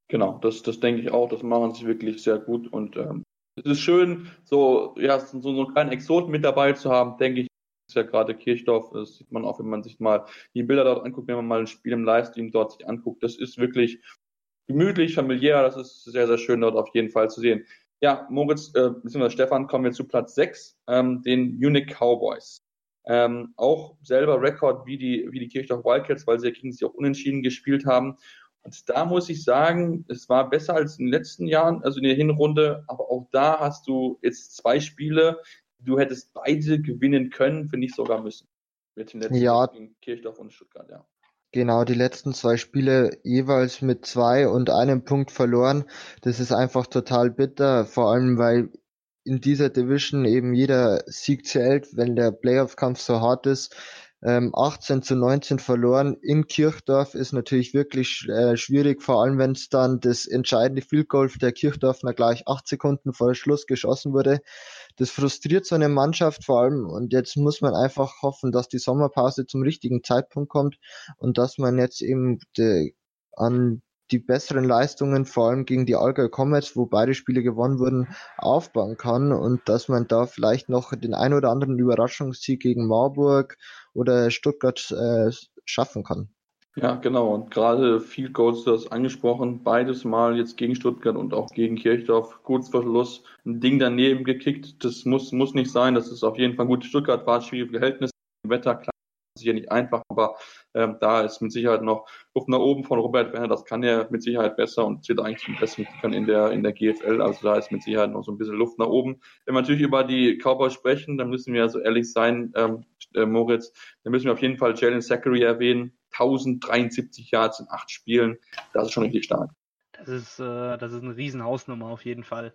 Genau, das, das denke ich auch. Das machen sie wirklich sehr gut und ähm, es ist schön, so, ja, so, so einen kleinen Exoten mit dabei zu haben, denke ich. Ist ja gerade Kirchdorf, das sieht man auch, wenn man sich mal die Bilder dort anguckt, wenn man mal ein Spiel im Livestream dort sich anguckt. Das ist wirklich gemütlich, familiär, das ist sehr, sehr schön dort auf jeden Fall zu sehen. Ja, Moritz, äh, bzw. Stefan, kommen wir zu Platz 6, ähm, den Unique Cowboys. Ähm, auch selber Rekord wie die, wie die Kirchdorf Wildcats, weil sie gegen sie auch unentschieden gespielt haben. Und da muss ich sagen, es war besser als in den letzten Jahren, also in der Hinrunde, aber auch da hast du jetzt zwei Spiele, du hättest beide gewinnen können, wenn nicht sogar müssen. Mit den letzten ja. gegen Kirchdorf und Stuttgart, ja. Genau, die letzten zwei Spiele jeweils mit zwei und einem Punkt verloren. Das ist einfach total bitter, vor allem weil in dieser Division eben jeder Sieg zählt, wenn der Playoff-Kampf so hart ist ähm, 18 zu 19 verloren in Kirchdorf ist natürlich wirklich äh, schwierig, vor allem wenn es dann das entscheidende Field Goal der Kirchdorfner gleich acht Sekunden vor Schluss geschossen wurde. Das frustriert so eine Mannschaft vor allem und jetzt muss man einfach hoffen, dass die Sommerpause zum richtigen Zeitpunkt kommt und dass man jetzt eben de, an die besseren Leistungen, vor allem gegen die Allgäu Comets, wo beide Spiele gewonnen wurden, aufbauen kann und dass man da vielleicht noch den ein oder anderen Überraschungssieg gegen Marburg oder Stuttgart äh, schaffen kann. Ja, genau. Und gerade Field Goals, du hast angesprochen, beides Mal jetzt gegen Stuttgart und auch gegen Kirchdorf, kurz vor Schluss, ein Ding daneben gekickt. Das muss, muss nicht sein. Das ist auf jeden Fall gut. Stuttgart war ein schwieriges Verhältnis. Wetter, klar, sicher nicht einfach, aber ähm, da ist mit Sicherheit noch Luft nach oben von Robert Werner. Das kann er mit Sicherheit besser und zählt eigentlich zum besten in der, in der GFL. Also da ist mit Sicherheit noch so ein bisschen Luft nach oben. Wenn wir natürlich über die Cowboys sprechen, dann müssen wir so ehrlich sein, ähm, äh, Moritz, dann müssen wir auf jeden Fall Jalen Zachary erwähnen. 1073 Yards in acht Spielen. Das ist schon richtig stark. Das ist, äh, das ist eine Riesenhausnummer auf jeden Fall.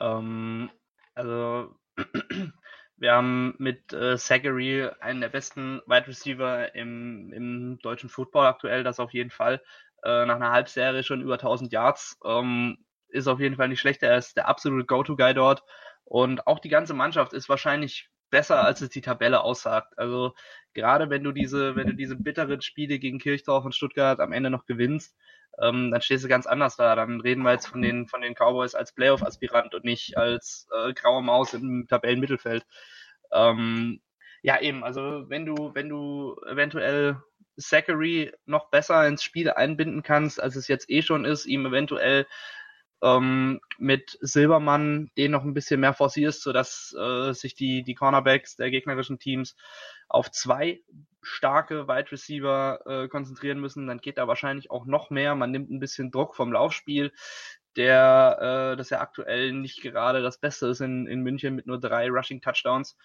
Ähm, also wir haben mit äh, Zachary einen der besten Wide Receiver im, im deutschen Football aktuell, das auf jeden Fall. Äh, nach einer Halbserie schon über 1000 Yards. Ähm, ist auf jeden Fall nicht schlecht. Er ist der absolute Go-To-Guy dort. Und auch die ganze Mannschaft ist wahrscheinlich besser, als es die Tabelle aussagt. Also gerade wenn du diese, wenn du diese bitteren Spiele gegen Kirchdorf und Stuttgart am Ende noch gewinnst, ähm, dann stehst du ganz anders da. Dann reden wir jetzt von den, von den Cowboys als Playoff-Aspirant und nicht als äh, graue Maus im Tabellenmittelfeld. Ähm, ja, eben, also wenn du, wenn du eventuell Zachary noch besser ins Spiel einbinden kannst, als es jetzt eh schon ist, ihm eventuell ähm, mit Silbermann den noch ein bisschen mehr forcierst, sodass äh, sich die, die Cornerbacks der gegnerischen Teams auf zwei starke Wide Receiver äh, konzentrieren müssen, dann geht da wahrscheinlich auch noch mehr. Man nimmt ein bisschen Druck vom Laufspiel der äh, das ja aktuell nicht gerade das Beste ist in, in München mit nur drei Rushing Touchdowns,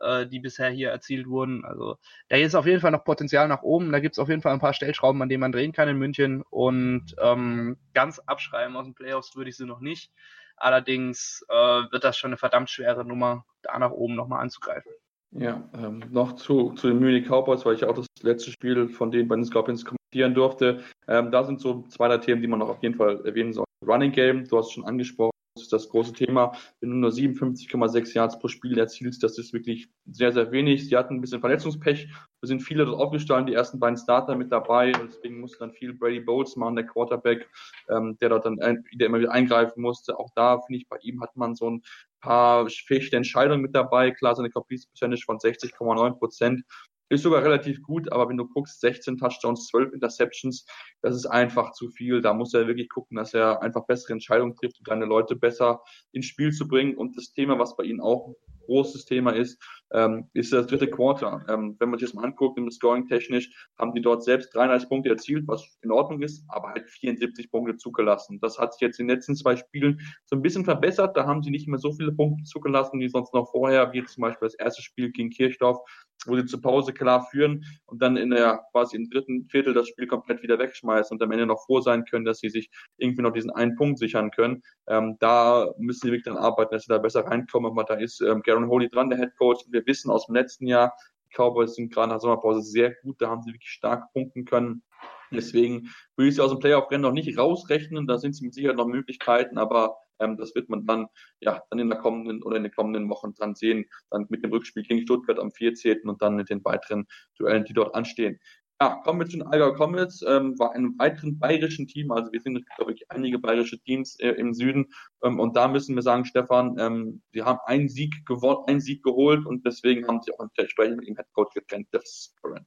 äh, die bisher hier erzielt wurden. Also da ist auf jeden Fall noch Potenzial nach oben. Da gibt es auf jeden Fall ein paar Stellschrauben, an denen man drehen kann in München. Und ähm, ganz abschreiben aus den Playoffs würde ich sie noch nicht. Allerdings äh, wird das schon eine verdammt schwere Nummer, da nach oben nochmal anzugreifen. Ja, ähm, noch zu, zu den Munich Cowboys, weil ich auch das letzte Spiel von denen bei den Scorpions kommentieren durfte. Ähm, da sind so zwei, drei Themen, die man noch auf jeden Fall erwähnen soll. Running Game, du hast es schon angesprochen, das große Thema. Wenn du nur 57,6 Yards pro Spiel erzielst, das ist wirklich sehr, sehr wenig. Sie hatten ein bisschen Verletzungspech. Wir sind viele dort aufgestanden, die ersten beiden Starter mit dabei. Deswegen musste dann viel Brady Bowles machen, der Quarterback, ähm, der dort dann wieder immer wieder eingreifen musste. Auch da finde ich, bei ihm hat man so ein paar fähige Entscheidungen mit dabei. Klar, seine Completion Percentage von 60,9 Prozent ist sogar relativ gut, aber wenn du guckst, 16 Touchdowns, 12 Interceptions, das ist einfach zu viel. Da muss er wirklich gucken, dass er einfach bessere Entscheidungen trifft, um seine Leute besser ins Spiel zu bringen. Und das Thema, was bei ihnen auch großes Thema ist, ähm, ist das dritte Quarter. Ähm, wenn man sich das mal anguckt, im Scoring technisch, haben die dort selbst 33 Punkte erzielt, was in Ordnung ist, aber halt 74 Punkte zugelassen. Das hat sich jetzt in den letzten zwei Spielen so ein bisschen verbessert. Da haben sie nicht mehr so viele Punkte zugelassen, wie sonst noch vorher, wie zum Beispiel das erste Spiel gegen Kirchdorf, wo sie zur Pause klar führen und dann in der quasi im dritten Viertel das Spiel komplett wieder wegschmeißen und am Ende noch froh sein können, dass sie sich irgendwie noch diesen einen Punkt sichern können. Ähm, da müssen sie wirklich dann arbeiten, dass sie da besser reinkommen. Aber da ist ähm, Garen Holy dran, der Head Coach. Wir wissen aus dem letzten Jahr, die Cowboys sind gerade nach Sommerpause sehr gut. Da haben sie wirklich stark punkten können. Deswegen würde ich sie aus dem Playoff-Rennen noch nicht rausrechnen. Da sind sie mit Sicherheit noch Möglichkeiten, aber ähm, das wird man dann, ja, dann in der kommenden oder in den kommenden Wochen dann sehen. Dann mit dem Rückspiel gegen Stuttgart am 14. und dann mit den weiteren Duellen, die dort anstehen. Ja, kommen wir zu den Allgäu Comets, ähm, war einem weiteren bayerischen Team, also wir sind glaube ich einige bayerische Teams äh, im Süden. Ähm, und da müssen wir sagen, Stefan, ähm, sie haben einen Sieg gewonnen, einen Sieg geholt und deswegen haben sie auch entsprechend mit dem Headcoach getrennt, das Current.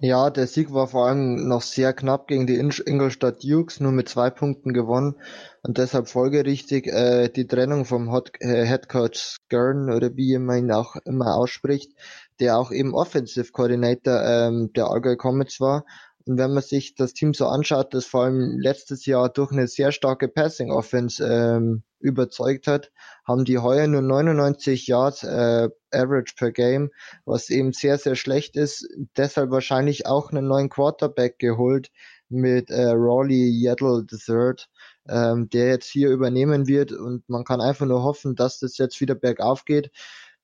Ja, der Sieg war vor allem noch sehr knapp gegen die Ingolstadt Dukes, nur mit zwei Punkten gewonnen. Und deshalb folgerichtig äh, die Trennung vom Hot, äh, Head Coach Skern oder wie man ihn auch immer ausspricht, der auch eben Offensive Coordinator ähm, der Allgäu Comets war. Und wenn man sich das Team so anschaut, das vor allem letztes Jahr durch eine sehr starke Passing Offense ähm, überzeugt hat, haben die heuer nur 99 Yards äh, Average per Game, was eben sehr, sehr schlecht ist. Deshalb wahrscheinlich auch einen neuen Quarterback geholt mit äh, Rawley Yaddle III, ähm, der jetzt hier übernehmen wird und man kann einfach nur hoffen, dass das jetzt wieder bergauf geht.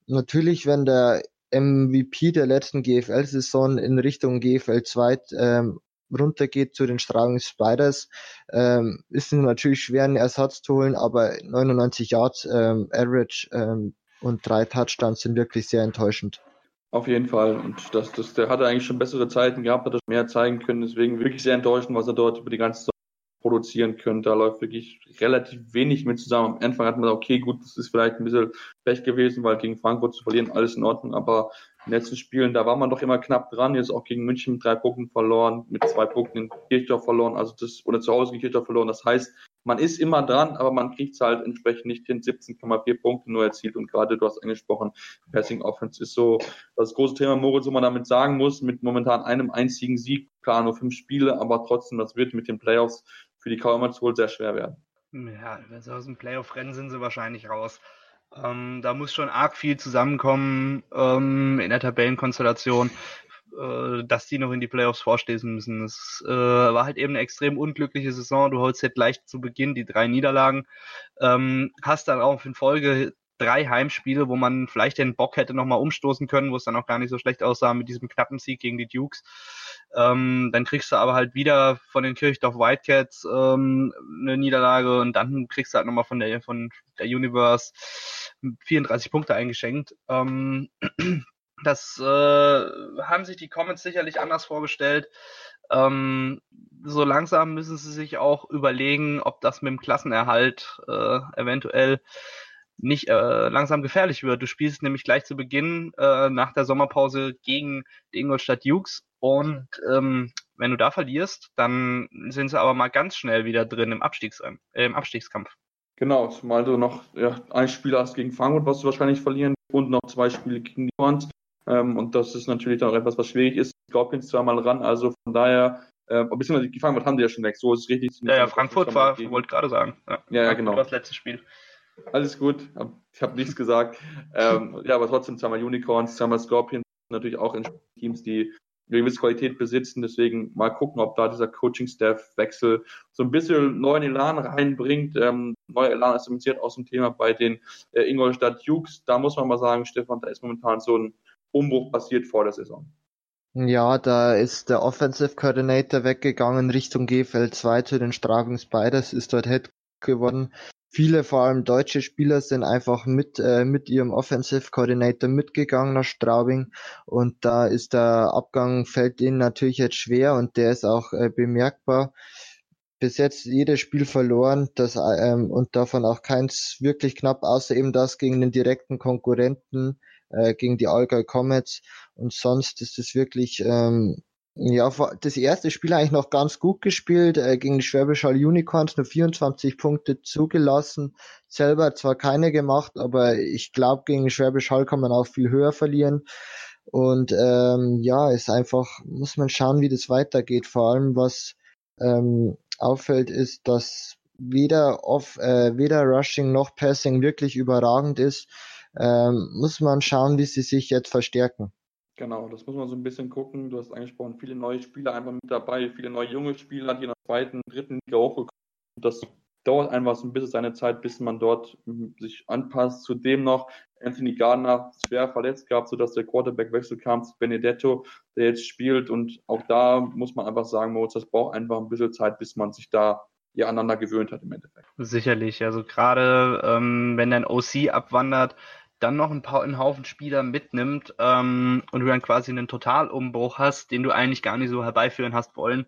Natürlich, wenn der MVP der letzten GFL-Saison in Richtung GFL 2 ähm, runtergeht zu den Strahlung Spiders, ähm, ist natürlich schwer, einen Ersatz zu holen, aber 99 Yards ähm, Average ähm, und drei Touchdowns sind wirklich sehr enttäuschend. Auf jeden Fall. Und das, das, der hatte eigentlich schon bessere Zeiten gehabt, hat er mehr zeigen können. Deswegen wirklich sehr enttäuschend, was er dort über die ganze produzieren können. Da läuft wirklich relativ wenig mit zusammen. Am Anfang hat man gesagt, okay, gut, das ist vielleicht ein bisschen Pech gewesen, weil gegen Frankfurt zu verlieren, alles in Ordnung. Aber in den letzten Spielen, da war man doch immer knapp dran. Jetzt auch gegen München mit drei Punkten verloren, mit zwei Punkten in Kirchdorf verloren, also das, oder zu Hause in Kirchdorf verloren. Das heißt, man ist immer dran, aber man kriegt es halt entsprechend nicht hin. 17,4 Punkte nur erzielt und gerade du hast angesprochen, Passing Offense ist so das große Thema, Moritz, wo man damit sagen muss, mit momentan einem einzigen Sieg, klar nur fünf Spiele, aber trotzdem, das wird mit den Playoffs für die Cowboys wohl sehr schwer werden. Ja, wenn sie aus dem Playoff-Rennen sind sie wahrscheinlich raus. Ähm, da muss schon arg viel zusammenkommen ähm, in der Tabellenkonstellation, äh, dass die noch in die Playoffs vorstehen müssen. Es äh, war halt eben eine extrem unglückliche Saison. Du holst halt gleich zu Beginn die drei Niederlagen, ähm, hast dann auch in Folge drei Heimspiele, wo man vielleicht den Bock hätte nochmal umstoßen können, wo es dann auch gar nicht so schlecht aussah mit diesem knappen Sieg gegen die Dukes. Ähm, dann kriegst du aber halt wieder von den Kirchdorf Whitecats ähm, eine Niederlage und dann kriegst du halt nochmal von der von der Universe 34 Punkte eingeschenkt. Ähm, das äh, haben sich die Comments sicherlich anders vorgestellt. Ähm, so langsam müssen sie sich auch überlegen, ob das mit dem Klassenerhalt äh, eventuell nicht äh, langsam gefährlich wird. Du spielst nämlich gleich zu Beginn äh, nach der Sommerpause gegen die Ingolstadt Dukes und ähm, wenn du da verlierst, dann sind sie aber mal ganz schnell wieder drin im, Abstiegs äh, im Abstiegskampf. Genau, zumal du noch ja, ein Spiel hast gegen Frankfurt, was du wahrscheinlich verlieren und noch zwei Spiele gegen die Horns. Ähm, und das ist natürlich dann auch etwas, was schwierig ist. Scorpions zweimal ran, also von daher, äh, beziehungsweise die Frankfurt haben die ja schon weg, so ist es richtig. Ja, ja, Frankfurt war, wollte gerade sagen. Ja, ja, ja genau. Das letzte Spiel. Alles gut, ich habe nichts gesagt. ähm, ja, aber trotzdem zweimal Unicorns, zweimal Scorpions, natürlich auch in Teams, die eine gewisse Qualität besitzen. Deswegen mal gucken, ob da dieser Coaching-Staff-Wechsel so ein bisschen neuen Elan reinbringt. Ähm, neuer Elan ist imitiert aus dem Thema bei den äh, Ingolstadt Dukes. Da muss man mal sagen, Stefan, da ist momentan so ein Umbruch passiert vor der Saison. Ja, da ist der Offensive Coordinator weggegangen Richtung GFL 2 zu den Strafen Spiders, ist dort Head geworden. Viele, vor allem deutsche Spieler, sind einfach mit, äh, mit ihrem Offensive Coordinator mitgegangen nach Straubing und da ist der Abgang, fällt ihnen natürlich jetzt schwer und der ist auch äh, bemerkbar. Bis jetzt jedes Spiel verloren das, ähm, und davon auch keins wirklich knapp, außer eben das gegen den direkten Konkurrenten, äh, gegen die Allgäu Comets und sonst ist es wirklich ähm, ja, das erste Spiel eigentlich noch ganz gut gespielt, äh, gegen die Schwäbisch Hall Unicorns nur 24 Punkte zugelassen, selber zwar keine gemacht, aber ich glaube, gegen Schwäbisch Hall kann man auch viel höher verlieren. Und ähm, ja, ist einfach, muss man schauen, wie das weitergeht. Vor allem, was ähm, auffällt, ist, dass weder off, äh, weder Rushing noch Passing wirklich überragend ist. Ähm, muss man schauen, wie sie sich jetzt verstärken. Genau, das muss man so ein bisschen gucken. Du hast angesprochen, viele neue Spieler einfach mit dabei, viele neue junge Spieler, die in der zweiten, dritten Liga hochgekommen sind. Das dauert einfach so ein bisschen seine Zeit, bis man dort sich anpasst. Zudem noch Anthony Gardner schwer verletzt gehabt, sodass der Quarterback-Wechsel kam zu Benedetto, der jetzt spielt. Und auch da muss man einfach sagen, Moritz, das braucht einfach ein bisschen Zeit, bis man sich da ja aneinander gewöhnt hat im Endeffekt. Sicherlich. Also gerade ähm, wenn dein OC abwandert, dann noch ein paar einen Haufen Spieler mitnimmt ähm, und du dann quasi einen Totalumbruch hast, den du eigentlich gar nicht so herbeiführen hast wollen,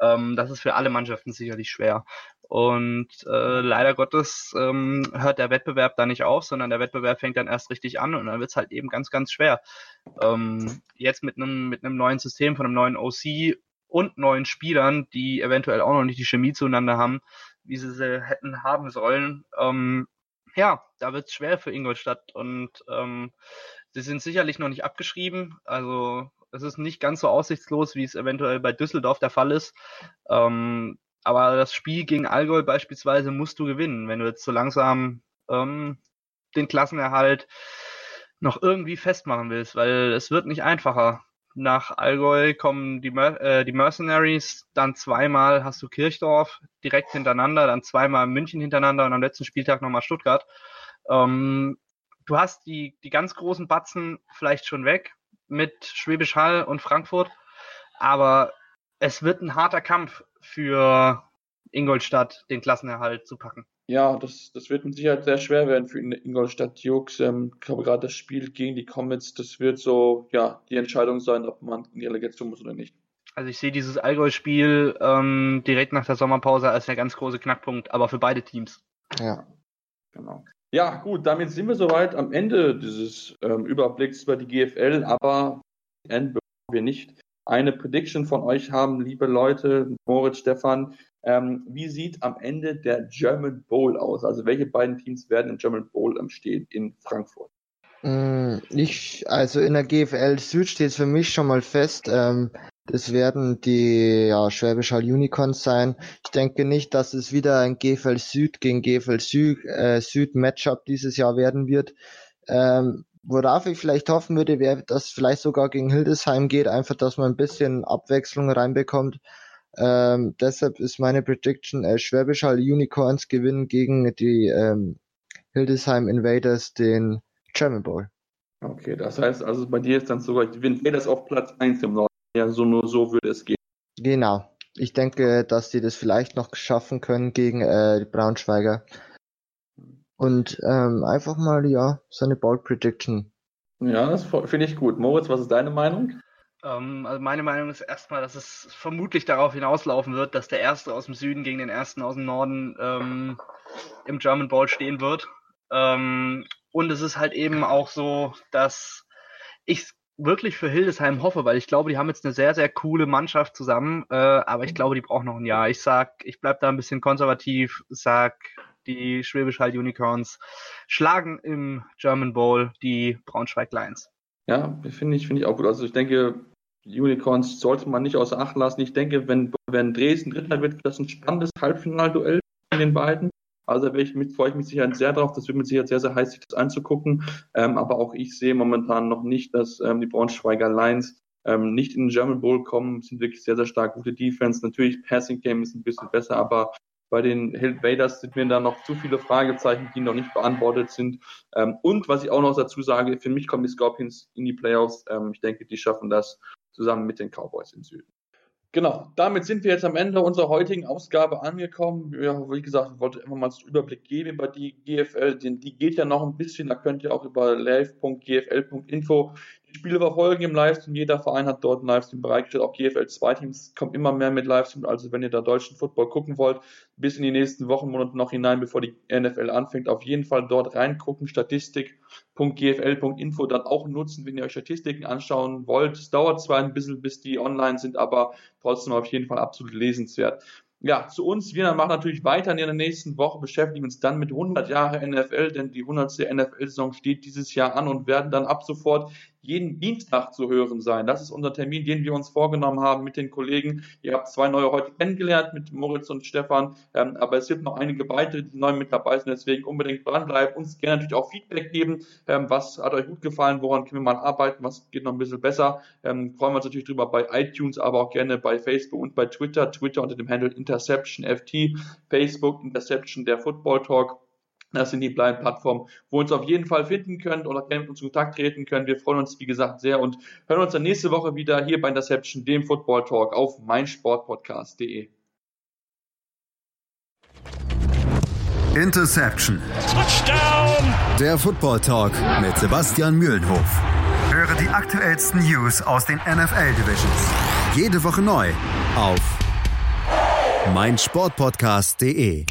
ähm, das ist für alle Mannschaften sicherlich schwer. Und äh, leider Gottes ähm, hört der Wettbewerb da nicht auf, sondern der Wettbewerb fängt dann erst richtig an und dann wird's halt eben ganz, ganz schwer. Ähm, jetzt mit einem mit einem neuen System von einem neuen OC und neuen Spielern, die eventuell auch noch nicht die Chemie zueinander haben, wie sie sie hätten haben sollen, ähm, ja, da wird es schwer für Ingolstadt und ähm, sie sind sicherlich noch nicht abgeschrieben. Also es ist nicht ganz so aussichtslos, wie es eventuell bei Düsseldorf der Fall ist. Ähm, aber das Spiel gegen Allgäu beispielsweise musst du gewinnen, wenn du jetzt so langsam ähm, den Klassenerhalt noch irgendwie festmachen willst, weil es wird nicht einfacher nach Allgäu kommen die, Mer äh, die Mercenaries, dann zweimal hast du Kirchdorf direkt hintereinander, dann zweimal München hintereinander und am letzten Spieltag nochmal Stuttgart. Ähm, du hast die, die ganz großen Batzen vielleicht schon weg mit Schwäbisch Hall und Frankfurt, aber es wird ein harter Kampf für Ingolstadt, den Klassenerhalt zu packen. Ja, das, das wird mit Sicherheit sehr schwer werden für Ingolstadt Jux. Ähm, ich glaube, gerade das Spiel gegen die Comets, das wird so, ja, die Entscheidung sein, ob man in die Relegation muss oder nicht. Also ich sehe dieses Allgäu-Spiel ähm, direkt nach der Sommerpause als der ganz große Knackpunkt, aber für beide Teams. Ja, genau. Ja, gut, damit sind wir soweit am Ende dieses ähm, Überblicks über die GFL, aber bevor wir nicht eine Prediction von euch haben, liebe Leute, Moritz, Stefan, ähm, wie sieht am Ende der German Bowl aus? Also welche beiden Teams werden im German Bowl stehen in Frankfurt? Mm, ich, also in der GFL Süd steht es für mich schon mal fest. Ähm, das werden die ja, Schwäbisch Hall Unicorns sein. Ich denke nicht, dass es wieder ein GFL Süd gegen GFL Süd, äh, Süd Matchup dieses Jahr werden wird. Ähm, worauf ich vielleicht hoffen würde, wäre, dass vielleicht sogar gegen Hildesheim geht, einfach, dass man ein bisschen Abwechslung reinbekommt. Ähm, deshalb ist meine Prediction, äh, Schwäbisch Hall Unicorns gewinnen gegen die ähm, Hildesheim Invaders den German Bowl. Okay, das heißt also bei dir ist dann sogar die Invaders auf Platz 1 im Norden. Ja, so nur so würde es gehen. Genau. Ich denke, dass die das vielleicht noch schaffen können gegen äh, die Braunschweiger. Und ähm, einfach mal, ja, so eine Bold Prediction. Ja, das finde ich gut. Moritz, was ist deine Meinung? Ähm, also meine Meinung ist erstmal, dass es vermutlich darauf hinauslaufen wird, dass der Erste aus dem Süden gegen den Ersten aus dem Norden ähm, im German Bowl stehen wird. Ähm, und es ist halt eben auch so, dass ich wirklich für Hildesheim hoffe, weil ich glaube, die haben jetzt eine sehr, sehr coole Mannschaft zusammen, äh, aber ich glaube, die brauchen noch ein Jahr. Ich sag, ich bleib da ein bisschen konservativ, sag, die Schwäbisch Hall Unicorns schlagen im German Bowl die Braunschweig Lions. Ja, finde ich, finde ich auch gut. Also ich denke, Unicorns sollte man nicht außer Acht lassen. Ich denke, wenn, wenn Dresden Dritter wird, wird das ein spannendes Halbfinalduell von den beiden. Also da ich mit, freue ich mich sicher sehr drauf. Das wird mit Sicherheit sehr, sehr heiß, sich das anzugucken. Ähm, aber auch ich sehe momentan noch nicht, dass ähm, die Braunschweiger Lions ähm, nicht in den German Bowl kommen. Sind wirklich sehr, sehr stark gute Defense. Natürlich, Passing Game ist ein bisschen besser, aber bei den Hillvaders sind mir da noch zu viele Fragezeichen, die noch nicht beantwortet sind. Ähm, und was ich auch noch dazu sage, für mich kommen die Scorpions in die Playoffs. Ähm, ich denke, die schaffen das zusammen mit den Cowboys im Süden. Genau, damit sind wir jetzt am Ende unserer heutigen Ausgabe angekommen. Ja, wie gesagt, ich wollte einfach mal einen Überblick geben über die GFL, denn die geht ja noch ein bisschen, da könnt ihr auch über live.gfl.info die Spiele verfolgen im Livestream. Jeder Verein hat dort einen Livestream bereitgestellt. Auch GFL 2 Teams kommen immer mehr mit Livestream. Also wenn ihr da deutschen Football gucken wollt, bis in die nächsten Wochen, Monate noch hinein, bevor die NFL anfängt, auf jeden Fall dort reingucken. Statistik.gfl.info dann auch nutzen, wenn ihr euch Statistiken anschauen wollt. Es dauert zwar ein bisschen, bis die online sind, aber trotzdem auf jeden Fall absolut lesenswert. Ja, zu uns, wir machen natürlich weiter in der nächsten Woche, beschäftigen uns dann mit 100 Jahre NFL, denn die 100. NFL-Saison steht dieses Jahr an und werden dann ab sofort jeden Dienstag zu hören sein. Das ist unser Termin, den wir uns vorgenommen haben mit den Kollegen. Ihr habt zwei neue heute kennengelernt mit Moritz und Stefan, ähm, aber es gibt noch einige weitere, die neu mit dabei sind. Deswegen unbedingt dranbleiben, uns gerne natürlich auch Feedback geben. Ähm, was hat euch gut gefallen? Woran können wir mal arbeiten? Was geht noch ein bisschen besser? Ähm, freuen wir uns natürlich drüber bei iTunes, aber auch gerne bei Facebook und bei Twitter. Twitter unter dem Handle Interception FT, Facebook Interception der Football Talk. Das sind die beiden Plattformen, wo ihr uns auf jeden Fall finden könnt oder gerne mit uns in Kontakt treten könnt. Wir freuen uns, wie gesagt, sehr und hören uns dann nächste Woche wieder hier bei Interception, dem Football Talk auf meinsportpodcast.de. Interception. Touchdown. Der Football Talk mit Sebastian Mühlenhof. Höre die aktuellsten News aus den NFL Divisions. Jede Woche neu auf meinsportpodcast.de.